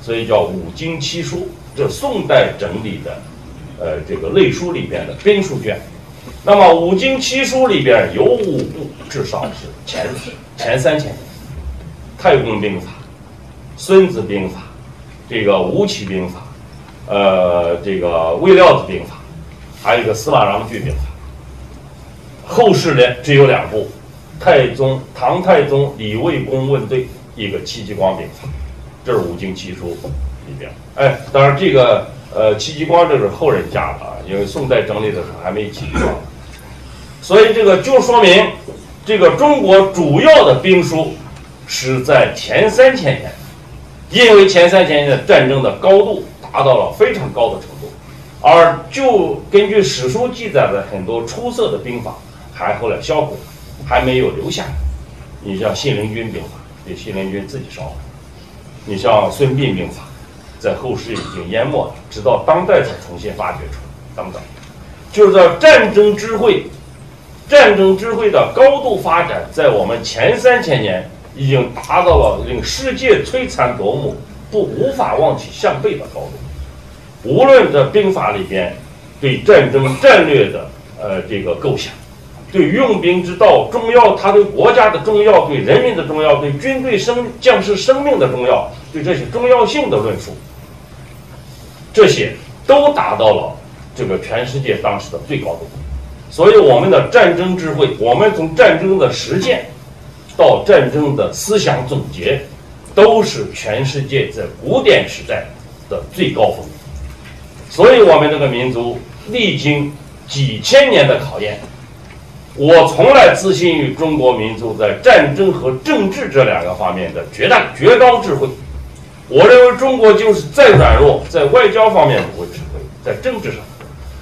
S1: 所以叫五经七书。这宋代整理的，呃，这个类书里边的兵书卷，那么五经七书里边有五部至少是前前三千年，《太公兵法》《孙子兵法》这个《吴起兵法》，呃，这个《魏廖子兵法》，还有一个《司马穰苴兵法》。后世呢只有两部，太宗唐太宗李卫公问对一个《戚继光兵法》，这是五经七书。里边，哎，当然这个呃，戚继光这是后人加的啊，因为宋代整理的时候还没戚继光，所以这个就说明这个中国主要的兵书是在前三千年，因为前三千年的战争的高度达到了非常高的程度，而就根据史书记载的很多出色的兵法还后来销毁，还没有留下。你像信陵君兵法，被信陵君自己烧了；你像孙膑兵法。在后世已经淹没了，直到当代才重新发掘出来。等等，就是在战争智慧、战争智慧的高度发展，在我们前三千年已经达到了令世界摧残夺目、不无法望其项背的高度。无论在兵法里边对战争战略的呃这个构想，对用兵之道重要，他对国家的重要，对人民的重要，对军队生将士生命的重要，对这些重要性的论述。这些都达到了这个全世界当时的最高度，所以我们的战争智慧，我们从战争的实践到战争的思想总结，都是全世界在古典时代的最高峰。所以，我们这个民族历经几千年的考验，我从来自信于中国民族在战争和政治这两个方面的绝大绝高智慧。我认为中国就是再软弱，在外交方面不会吃亏，在政治上，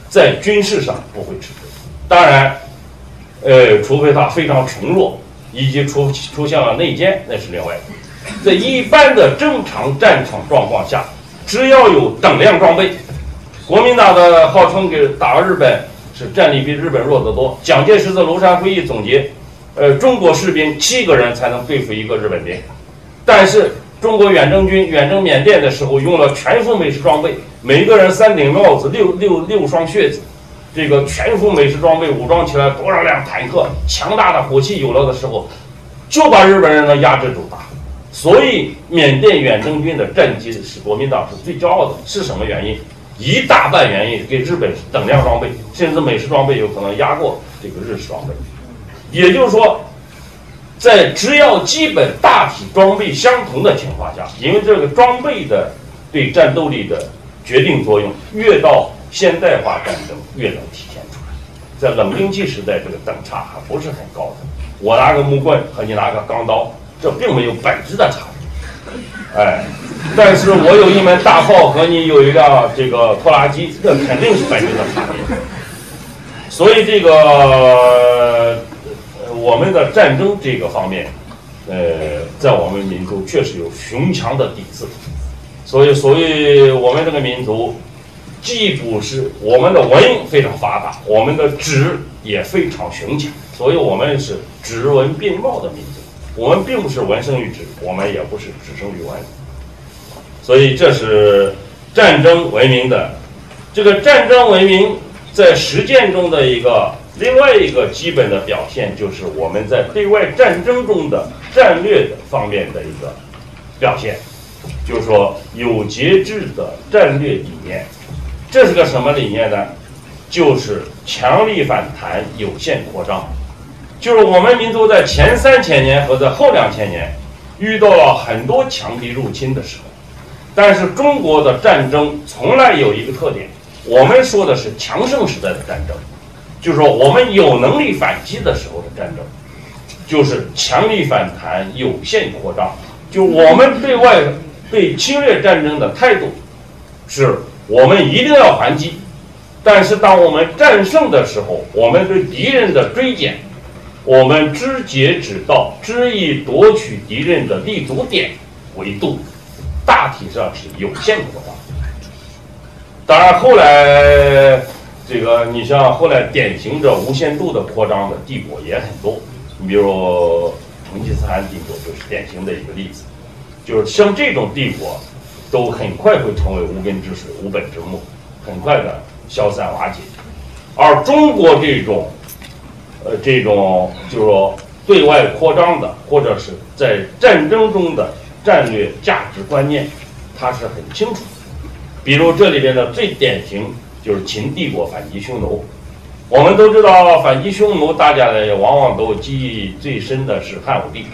S1: 在军事上不会吃亏。当然，呃，除非他非常穷弱，以及出出现了内奸，那是另外。在一般的正常战场状况下，只要有等量装备，国民党的号称给打日本是战力比日本弱得多。蒋介石的庐山会议总结，呃，中国士兵七个人才能对付一个日本兵，但是。中国远征军远征缅甸的时候，用了全副美式装备，每个人三顶帽子，六六六双靴子，这个全副美式装备武装起来，多少辆坦克，强大的火器有了的时候，就把日本人呢压制住打。所以缅甸远征军的战绩是国民党是最骄傲的。是什么原因？一大半原因给日本等量装备，甚至美式装备有可能压过这个日式装备。也就是说。在只要基本大体装备相同的情况下，因为这个装备的对战斗力的决定作用，越到现代化战争越能体现出来。在冷兵器时代，这个等差还不是很高的。我拿个木棍和你拿个钢刀，这并没有本质的差别。哎，但是我有一门大炮和你有一辆这个拖拉机，这肯定是本质的差别。所以这个。我们的战争这个方面，呃，在我们民族确实有雄强的底子，所以，所以我们这个民族既不是我们的文非常发达，我们的纸也非常雄强，所以我们是纸文并茂的民族。我们并不是文生于纸，我们也不是纸生于文。所以这是战争文明的这个战争文明在实践中的一个另外一个基本的表现，就是我们在对外战争中的战略的方面的一个表现，就是说有节制的战略理念。这是个什么理念呢？就是强力反弹，有限扩张。就是我们民族在前三千年和在后两千年遇到了很多强敌入侵的时候。但是中国的战争从来有一个特点，我们说的是强盛时代的战争，就是说我们有能力反击的时候的战争，就是强力反弹、有限扩张。就我们对外对侵略战争的态度，是我们一定要还击，但是当我们战胜的时候，我们对敌人的追减，我们知节止到，知以夺取敌人的立足点为度。大体上是有限扩张，当然后来这个你像后来典型着无限度的扩张的帝国也很多，你比如成吉思汗帝国就是典型的一个例子，就是像这种帝国都很快会成为无根之水、无本之木，很快的消散瓦解，而中国这种呃这种就是说对外扩张的或者是在战争中的。战略价值观念，它是很清楚。比如这里边的最典型就是秦帝国反击匈奴。我们都知道反击匈奴，大家呢往往都记忆最深的是汉武帝。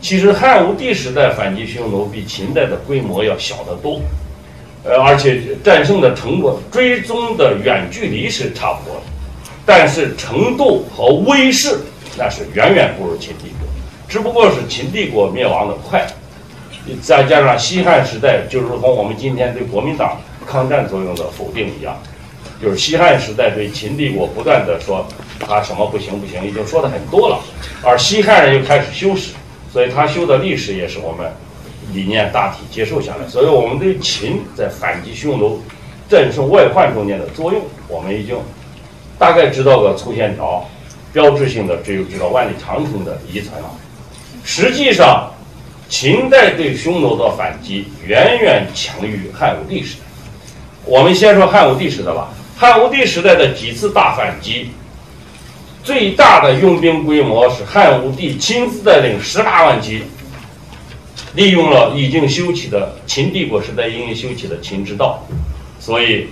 S1: 其实汉武帝时代反击匈奴比秦代的规模要小得多，呃，而且战胜的成果、追踪的远距离是差不多的，但是程度和威势那是远远不如秦帝国，只不过是秦帝国灭亡的快。再加上西汉时代，就是和我们今天对国民党抗战作用的否定一样，就是西汉时代对秦帝国不断的说他什么不行不行，已经说的很多了，而西汉人又开始修史，所以他修的历史也是我们理念大体接受下来，所以我们对秦在反击匈奴、战胜外患中间的作用，我们已经大概知道个粗线条，标志性的只有知道万里长城的遗存了，实际上。秦代对匈奴的反击远远强于汉武帝时代。我们先说汉武帝时代吧。汉武帝时代的几次大反击，最大的用兵规模是汉武帝亲自带领十八万骑，利用了已经修起的秦帝国时代已经修起的秦之道，所以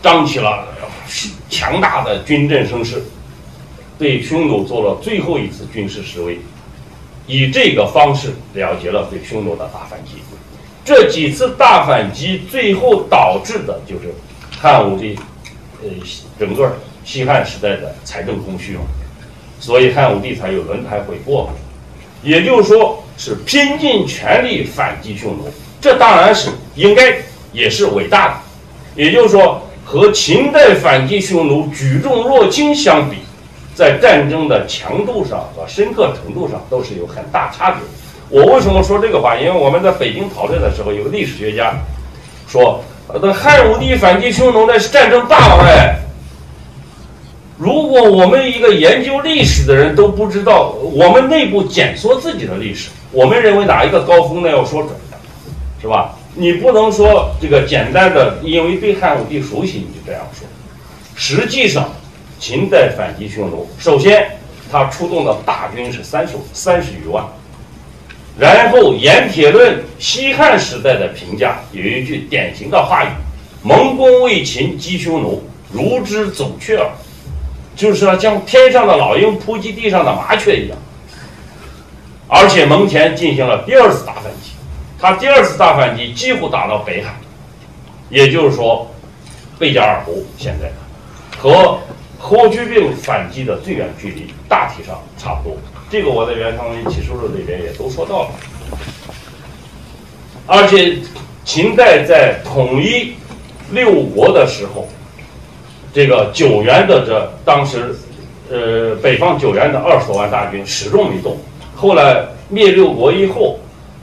S1: 张起了强大的军阵声势，对匈奴做了最后一次军事示威。以这个方式了结了对匈奴的大反击，这几次大反击最后导致的就是汉武帝，呃，整个西汉时代的财政空虚嘛，所以汉武帝才有轮台悔过嘛，也就是说是拼尽全力反击匈奴，这当然是应该也是伟大的，也就是说和秦代反击匈奴举重若轻相比。在战争的强度上和深刻程度上都是有很大差别。我为什么说这个话？因为我们在北京讨论的时候，有个历史学家说：“那汉武帝反击匈奴那是战争大王哎。”如果我们一个研究历史的人都不知道，我们内部检索自己的历史，我们认为哪一个高峰呢？要说准，是吧？你不能说这个简单的，因为对汉武帝熟悉你就这样说。实际上。秦代反击匈奴，首先他出动的大军是三十三十余万，然后盐铁论西汉时代的评价有一句典型的话语：“蒙公为秦击匈奴，如之走雀耳。”就是说，像天上的老鹰扑击地上的麻雀一样。而且蒙恬进行了第二次大反击，他第二次大反击几乎打到北海，也就是说，贝加尔湖现在和。霍去病反击的最远距离大体上差不多，这个我在《原唐一起书里边也都说到了。而且秦代在统一六国的时候，这个九原的这当时，呃，北方九原的二十多万大军始终没动。后来灭六国以后，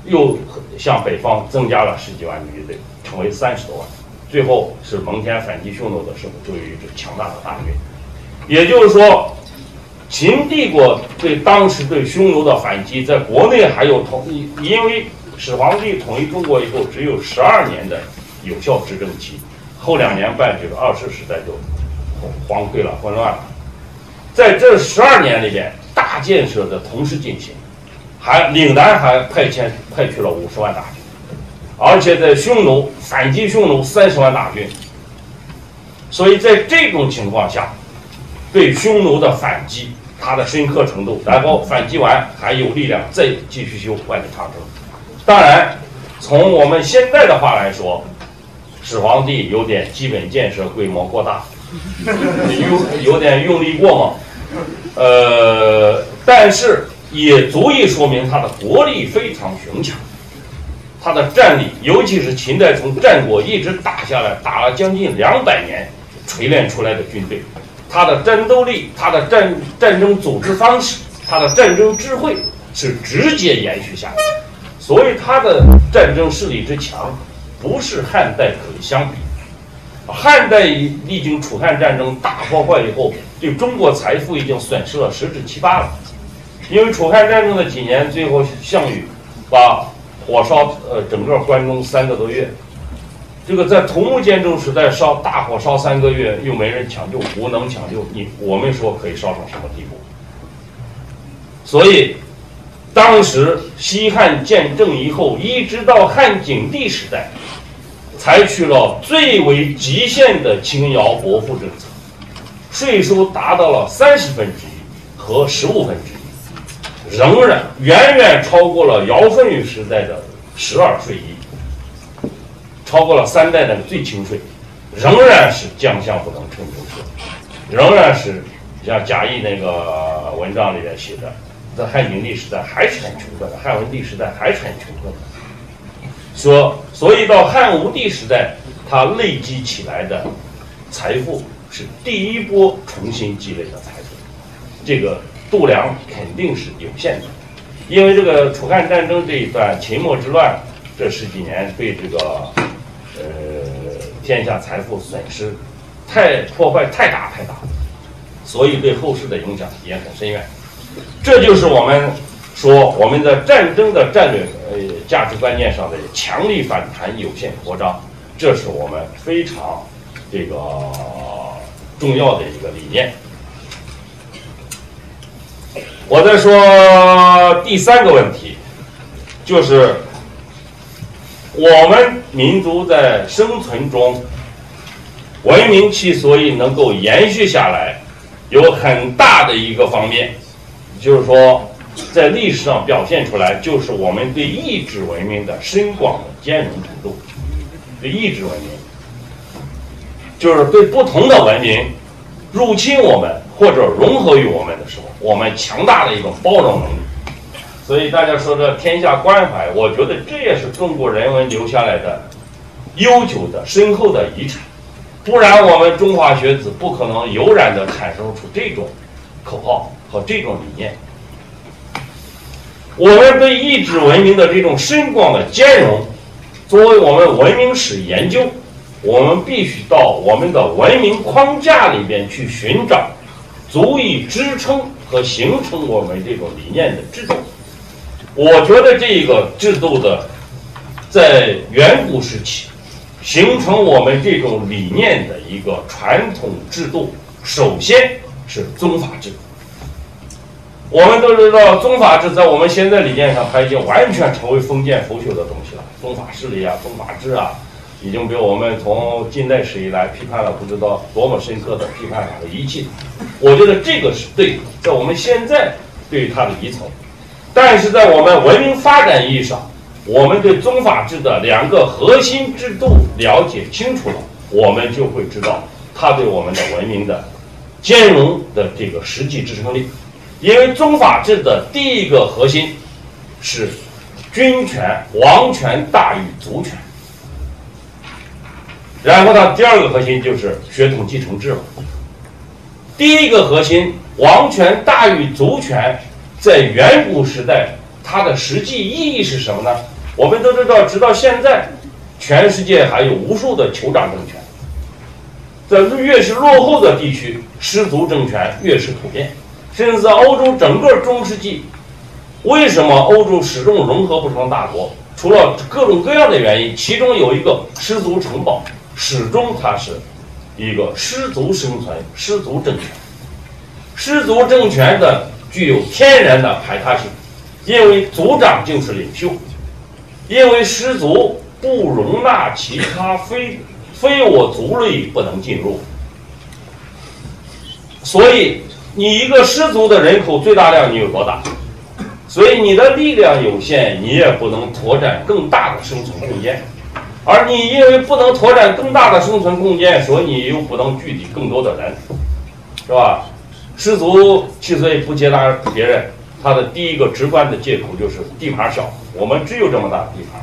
S1: 又向北方增加了十几万的军队，成为三十多万。最后是蒙恬反击匈奴的时候，就有一支强大的大军。也就是说，秦帝国对当时对匈奴的反击，在国内还有统一，因为始皇帝统一中国以后，只有十二年的有效执政期，后两年半就是二世时代就荒废了、混乱了。在这十二年里边，大建设的同时进行，还岭南还派遣派去了五十万大军。而且在匈奴反击匈奴三十万大军，所以在这种情况下，对匈奴的反击，它的深刻程度，然后反击完还有力量再继续修万里长城。当然，从我们现在的话来说，始皇帝有点基本建设规模过大，有有点用力过猛，呃，但是也足以说明他的国力非常雄强。他的战力，尤其是秦代从战国一直打下来，打了将近两百年，锤炼出来的军队，他的战斗力、他的战战争组织方式、他的战争智慧是直接延续下来，所以他的战争势力之强，不是汉代可以相比。汉代历经楚汉战争大破坏以后，对中国财富已经损失了十之七八了，因为楚汉战争的几年，最后项羽把。火烧呃整个关中三个多月，这个在土木建筑时代烧大火烧三个月又没人抢救，无能抢救，你我们说可以烧成什么地步？所以，当时西汉建政以后，一直到汉景帝时代，采取了最为极限的轻徭薄赋政策，税收达到了三十分之一和十五分之一。仍然远远超过了尧舜禹时代的十二税一，超过了三代的最轻税，仍然是将相不能称雄车，仍然是像贾谊那个文章里面写的，在汉景帝时代还是很穷困的，汉文帝时代还是很穷困的。说，所以到汉武帝时代，他累积起来的财富是第一波重新积累的财富，这个。度量肯定是有限的，因为这个楚汉战争这一段秦末之乱这十几年被这个呃天下财富损失太破坏太大太大，所以对后世的影响也很深远。这就是我们说我们的战争的战略呃价值观念上的强力反弹有限扩张，这是我们非常这个重要的一个理念。我在说第三个问题，就是我们民族在生存中，文明之所以能够延续下来，有很大的一个方面，就是说，在历史上表现出来，就是我们对意志文明的深广的兼容程度。对意志文明，就是对不同的文明入侵我们或者融合于我们的时候。我们强大的一种包容能力，所以大家说这天下关怀，我觉得这也是中国人文留下来的悠久的深厚的遗产，不然我们中华学子不可能悠然地产生出这种口号和这种理念。我们对意志文明的这种深广的兼容，作为我们文明史研究，我们必须到我们的文明框架里边去寻找足以支撑。和形成我们这种理念的制度，我觉得这个制度的在远古时期形成我们这种理念的一个传统制度，首先是宗法制。我们都知道，宗法制在我们现在理念上，它已经完全成为封建腐朽的东西了。宗法势力啊，宗法制啊。已经被我们从近代史以来批判了，不知道多么深刻的批判和遗弃。我觉得这个是对，在我们现在对它的遗存，但是在我们文明发展意义上，我们对宗法制的两个核心制度了解清楚了，我们就会知道它对我们的文明的兼容的这个实际支撑力。因为宗法制的第一个核心是君权、王权大于族权。然后呢，第二个核心就是血统继承制了。第一个核心，王权大于族权，在远古时代，它的实际意义是什么呢？我们都知道，直到现在，全世界还有无数的酋长政权。在越是落后的地区，氏族政权越是普遍。甚至在欧洲整个中世纪，为什么欧洲始终融合不成大国？除了各种各样的原因，其中有一个氏族城堡，始终它是一个氏族生存、氏族政权。氏族政权的具有天然的排他性，因为族长就是领袖，因为氏族不容纳其他非非我族类不能进入，所以。你一个氏族的人口最大量你有多大？所以你的力量有限，你也不能拓展更大的生存空间。而你因为不能拓展更大的生存空间，所以你又不能聚集更多的人，是吧？氏族之所以不接纳别人，他的第一个直观的借口就是地盘小，我们只有这么大地盘，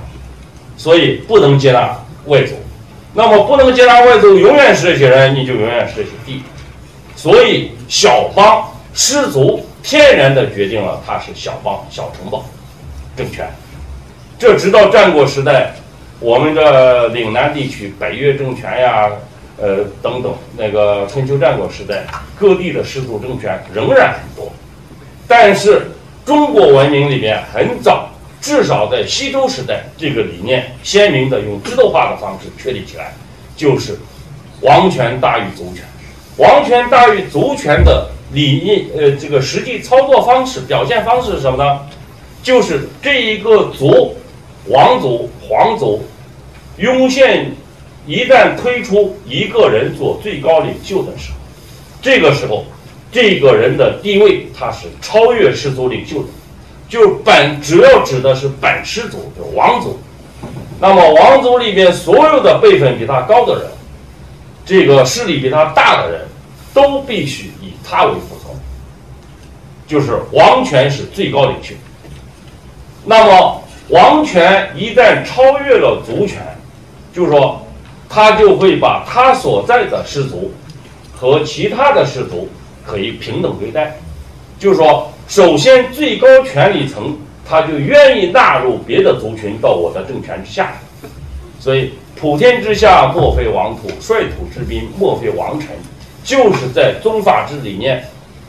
S1: 所以不能接纳外族。那么不能接纳外族，永远是这些人，你就永远是这些地。所以，小邦氏族天然的决定了它是小邦、小城堡政权。这直到战国时代，我们的岭南地区北越政权呀，呃等等，那个春秋战国时代，各地的氏族政权仍然很多。但是，中国文明里面很早，至少在西周时代，这个理念鲜明的用制度化的方式确立起来，就是王权大于族权。王权大于族权的理念，呃，这个实际操作方式、表现方式是什么呢？就是这一个族，王族、皇族，涌现，一旦推出一个人做最高领袖的时候，这个时候，这个人的地位他是超越氏族领袖的，就是本主要指的是本氏族，就是王族。那么王族里边所有的辈分比他高的人。这个势力比他大的人，都必须以他为服从，就是王权是最高领袖。那么王权一旦超越了族权，就是说，他就会把他所在的氏族和其他的氏族可以平等对待。就是说，首先最高权力层他就愿意纳入别的族群到我的政权之下，所以。普天之下莫非王土，率土之滨莫非王臣，就是在宗法制理念，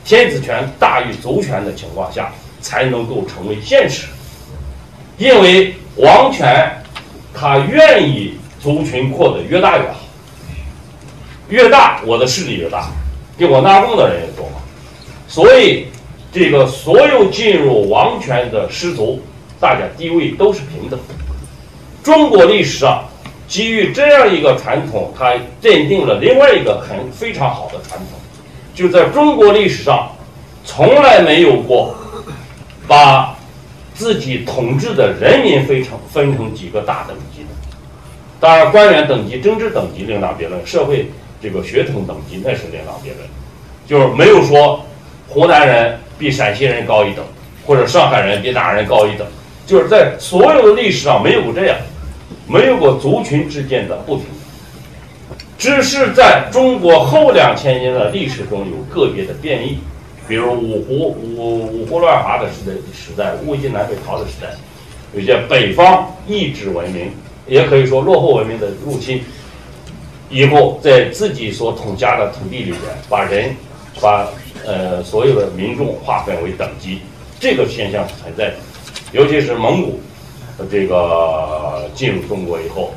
S1: 天子权大于族权的情况下，才能够成为现实。因为王权，他愿意族群扩得越大越好，越大我的势力越大，给我纳贡的人也多。所以，这个所有进入王权的氏族，大家地位都是平等。中国历史上。基于这样一个传统，它奠定了另外一个很非常好的传统，就在中国历史上，从来没有过把自己统治的人民分成分成几个大等级的。当然，官员等级、政治等级另当别论，社会这个血统等级那是另当别论，就是没有说湖南人比陕西人高一等，或者上海人比哪人高一等，就是在所有的历史上没有过这样。没有过族群之间的不平等，只是在中国后两千年的历史中有个别的变异，比如五胡五五胡乱华的时代时代，魏晋南北朝的时代，有些北方异质文明，也可以说落后文明的入侵，以后在自己所统辖的土地里边，把人把呃所有的民众划分为等级，这个现象是存在的，尤其是蒙古。这个进入中国以后，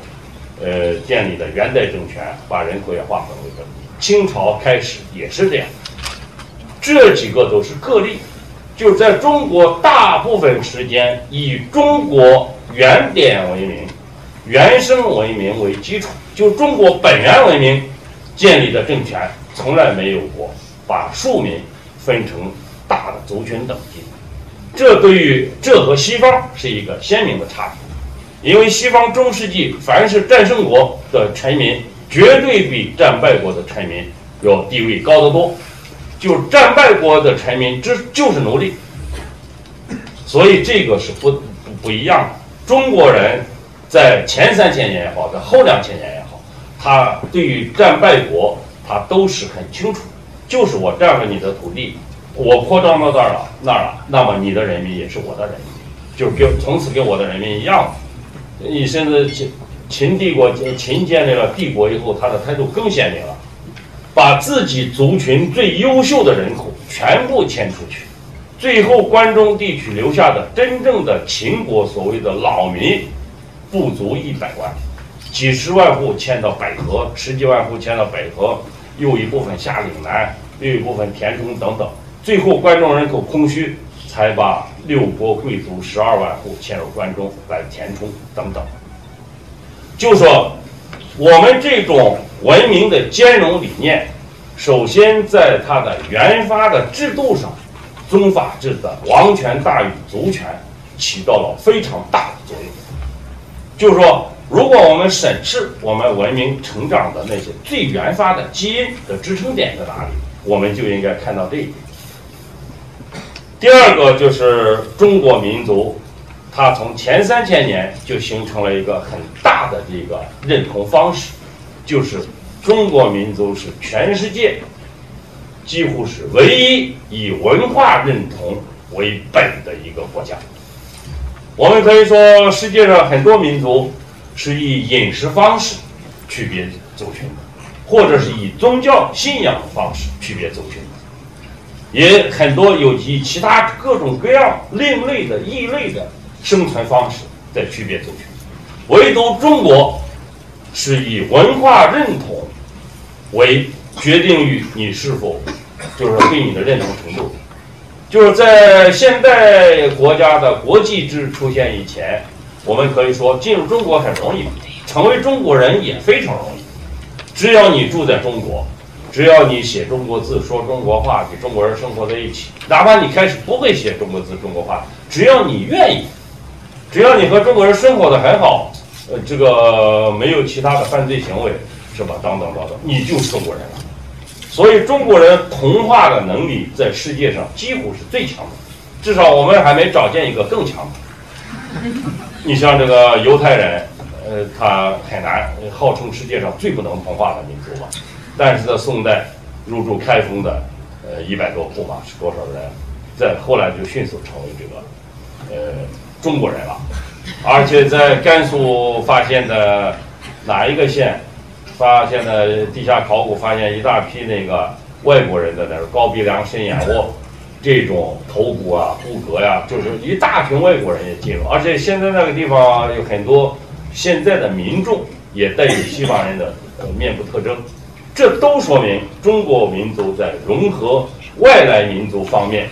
S1: 呃，建立的元代政权，把人口也划分为等级。清朝开始也是这样，这几个都是个例，就是在中国大部分时间以中国原点为名、原生文明为基础，就中国本源文明建立的政权，从来没有过把庶民分成大的族群等级。这对于这和西方是一个鲜明的差别，因为西方中世纪凡是战胜国的臣民，绝对比战败国的臣民要地位高得多，就战败国的臣民这就是奴隶，所以这个是不不不一样的。中国人在前三千年也好，在后两千年也好，他对于战败国他都是很清楚，就是我占了你的土地。我扩张到这儿了，那儿了，那么你的人民也是我的人民，就是跟从此跟我的人民一样。你现在秦帝国秦建立了帝国以后，他的态度更鲜明了，把自己族群最优秀的人口全部迁出去，最后关中地区留下的真正的秦国所谓的老民 不足一百万，几十万户迁到北河，十几万户迁到北河，又一部分下岭南，又一部分填充等等，最后关中人口空虚，才把六国贵族十二万户迁入关中来填充等等。就说我们这种文明的兼容理念，首先在它的原发的制度上，宗法制的王权大于族权起到了非常大的作用。就是说，如果我们审视我们文明成长的那些最原发的基因的支撑点在哪里，我们就应该看到这一点。第二个就是中国民族。它从前三千年就形成了一个很大的这个认同方式，就是中国民族是全世界几乎是唯一以文化认同为本的一个国家。我们可以说，世界上很多民族是以饮食方式区别族群的，或者是以宗教信仰方式区别族群的，也很多有以其他各种各样另类的异类的。生存方式在区别族群，唯独中国是以文化认同为决定于你是否就是对你的认同程度。就是在现代国家的国际制出现以前，我们可以说进入中国很容易，成为中国人也非常容易。只要你住在中国，只要你写中国字、说中国话，与中国人生活在一起，哪怕你开始不会写中国字、中国话，只要你愿意。只要你和中国人生活的很好，呃，这个没有其他的犯罪行为，是吧？等等等等，你就是中国人了。所以中国人同化的能力在世界上几乎是最强的，至少我们还没找见一个更强的。你像这个犹太人，呃，他很难，号称世界上最不能同化的民族吧。但是在宋代入驻开封的，呃，一百多户嘛，是多少人？在后来就迅速成为这个，呃。中国人了，而且在甘肃发现的哪一个县，发现的地下考古发现一大批那个外国人的那个高鼻梁、深眼窝，这种头骨啊、骨骼呀，就是一大群外国人也进入，而且现在那个地方有很多现在的民众也带有西方人的面部特征，这都说明中国民族在融合外来民族方面，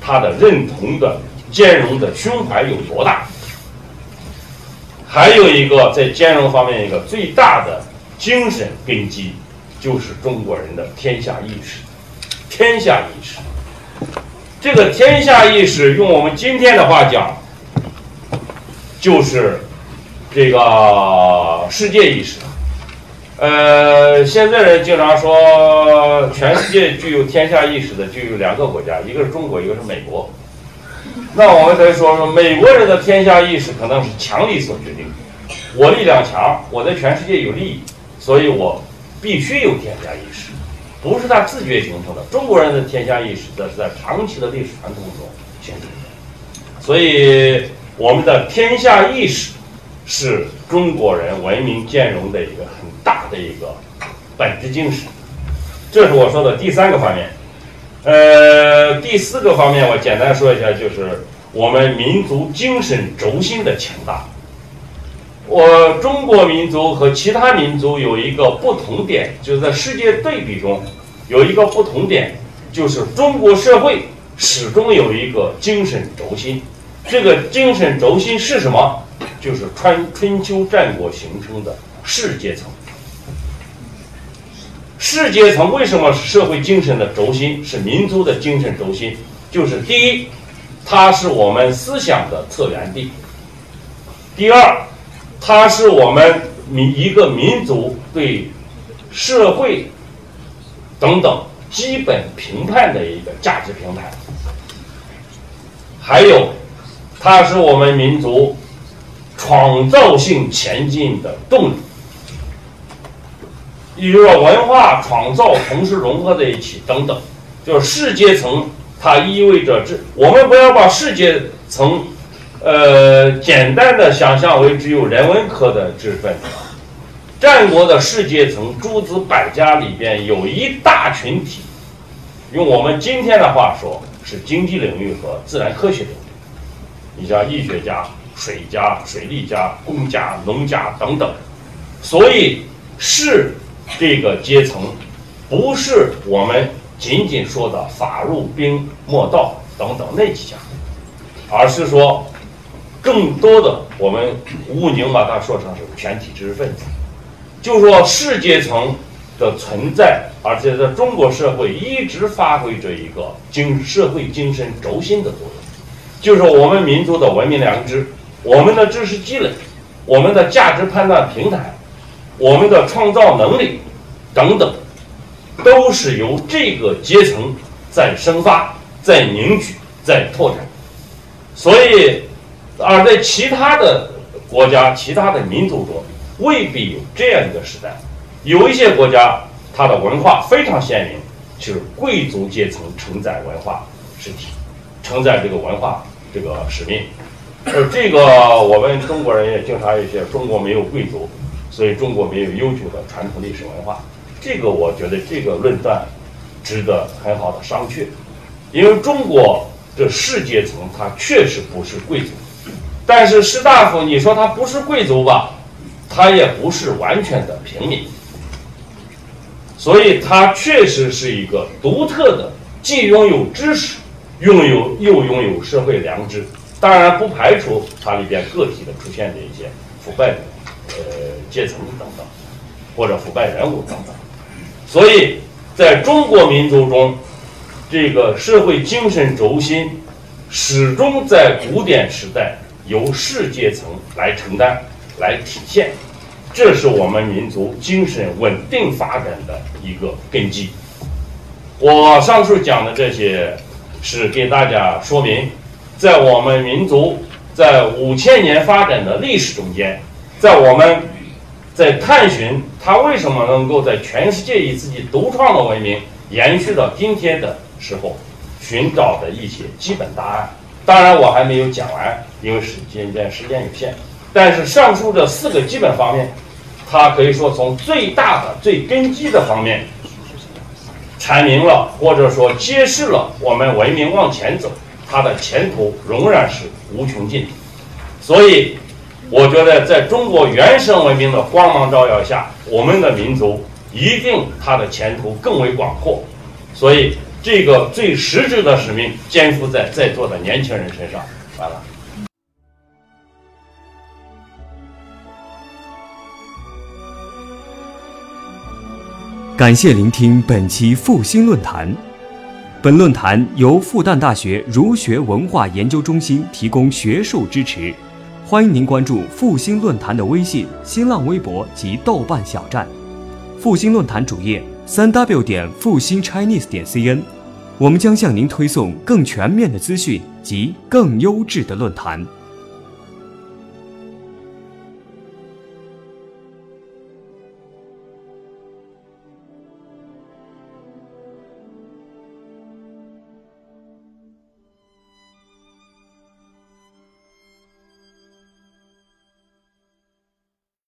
S1: 他的认同的。兼容的胸怀有多大？还有一个在兼容方面一个最大的精神根基，就是中国人的天下意识。天下意识，这个天下意识，用我们今天的话讲，就是这个世界意识。呃，现在人经常说，全世界具有天下意识的就有两个国家，一个是中国，一个是美国。那我们可以说说，美国人的天下意识可能是强力所决定的。我力量强，我在全世界有利益，所以我必须有天下意识，不是他自觉形成的。中国人的天下意识，则是在长期的历史传统中形成的。所以，我们的天下意识是中国人文明兼容的一个很大的一个本质精神。这是我说的第三个方面。呃，第四个方面，我简单说一下，就是我们民族精神轴心的强大。我中国民族和其他民族有一个不同点，就是在世界对比中有一个不同点，就是中国社会始终有一个精神轴心。这个精神轴心是什么？就是春春秋战国形成的世阶层。世阶层为什么是社会精神的轴心？是民族的精神轴心。就是第一，它是我们思想的策源地；第二，它是我们民一个民族对社会等等基本评判的一个价值评判；还有，它是我们民族创造性前进的动力。比如说文化创造同时融合在一起等等，就是世阶层，它意味着这我们不要把世界层，呃，简单的想象为只有人文科的知识分子。战国的世阶层诸子百家里边有一大群体，用我们今天的话说，是经济领域和自然科学领域。你像医学家、水家、水利家、工家、农家等等。所以士这个阶层，不是我们仅仅说的法入兵墨道等等那几家，而是说更多的我们吴宁把它说成是全体知识分子。就说士阶层的存在，而且在中国社会一直发挥着一个精社会精神轴心的作用，就是我们民族的文明良知、我们的知识积累、我们的价值判断平台、我们的创造能力等等，都是由这个阶层在生发、在凝聚、在拓展。所以，而在其他的国家、其他的民族中，未必有这样一个时代，有一些国家，它的文化非常鲜明，就是贵族阶层承载文化实体，承载这个文化这个使命。而这个我们中国人也经常有些中国没有贵族，所以中国没有悠久的传统历史文化。这个我觉得这个论断值得很好的商榷，因为中国的士阶层它确实不是贵族，但是士大夫你说他不是贵族吧？他也不是完全的平民，所以他确实是一个独特的，既拥有知识，拥有又拥有社会良知。当然，不排除它里边个体的出现的一些腐败的呃阶层等等，或者腐败人物等等。所以，在中国民族中，这个社会精神轴心始终在古典时代由世界层来承担。来体现，这是我们民族精神稳定发展的一个根基。我上述讲的这些，是给大家说明，在我们民族在五千年发展的历史中间，在我们在探寻它为什么能够在全世界以自己独创的文明延续到今天的时候，寻找的一些基本答案。当然，我还没有讲完，因为时间间时间有限。但是上述这四个基本方面，它可以说从最大的、最根基的方面，阐明了或者说揭示了我们文明往前走，它的前途仍然是无穷尽。所以，我觉得在中国原生文明的光芒照耀下，我们的民族一定它的前途更为广阔。所以，这个最实质的使命肩负在在座的年轻人身上。完了。
S2: 感谢聆听本期复兴论坛。本论坛由复旦大学儒学文化研究中心提供学术支持。欢迎您关注复兴论坛的微信、新浪微博及豆瓣小站。复兴论坛主页：三 w 点复兴 Chinese 点 cn。我们将向您推送更全面的资讯及更优质的论坛。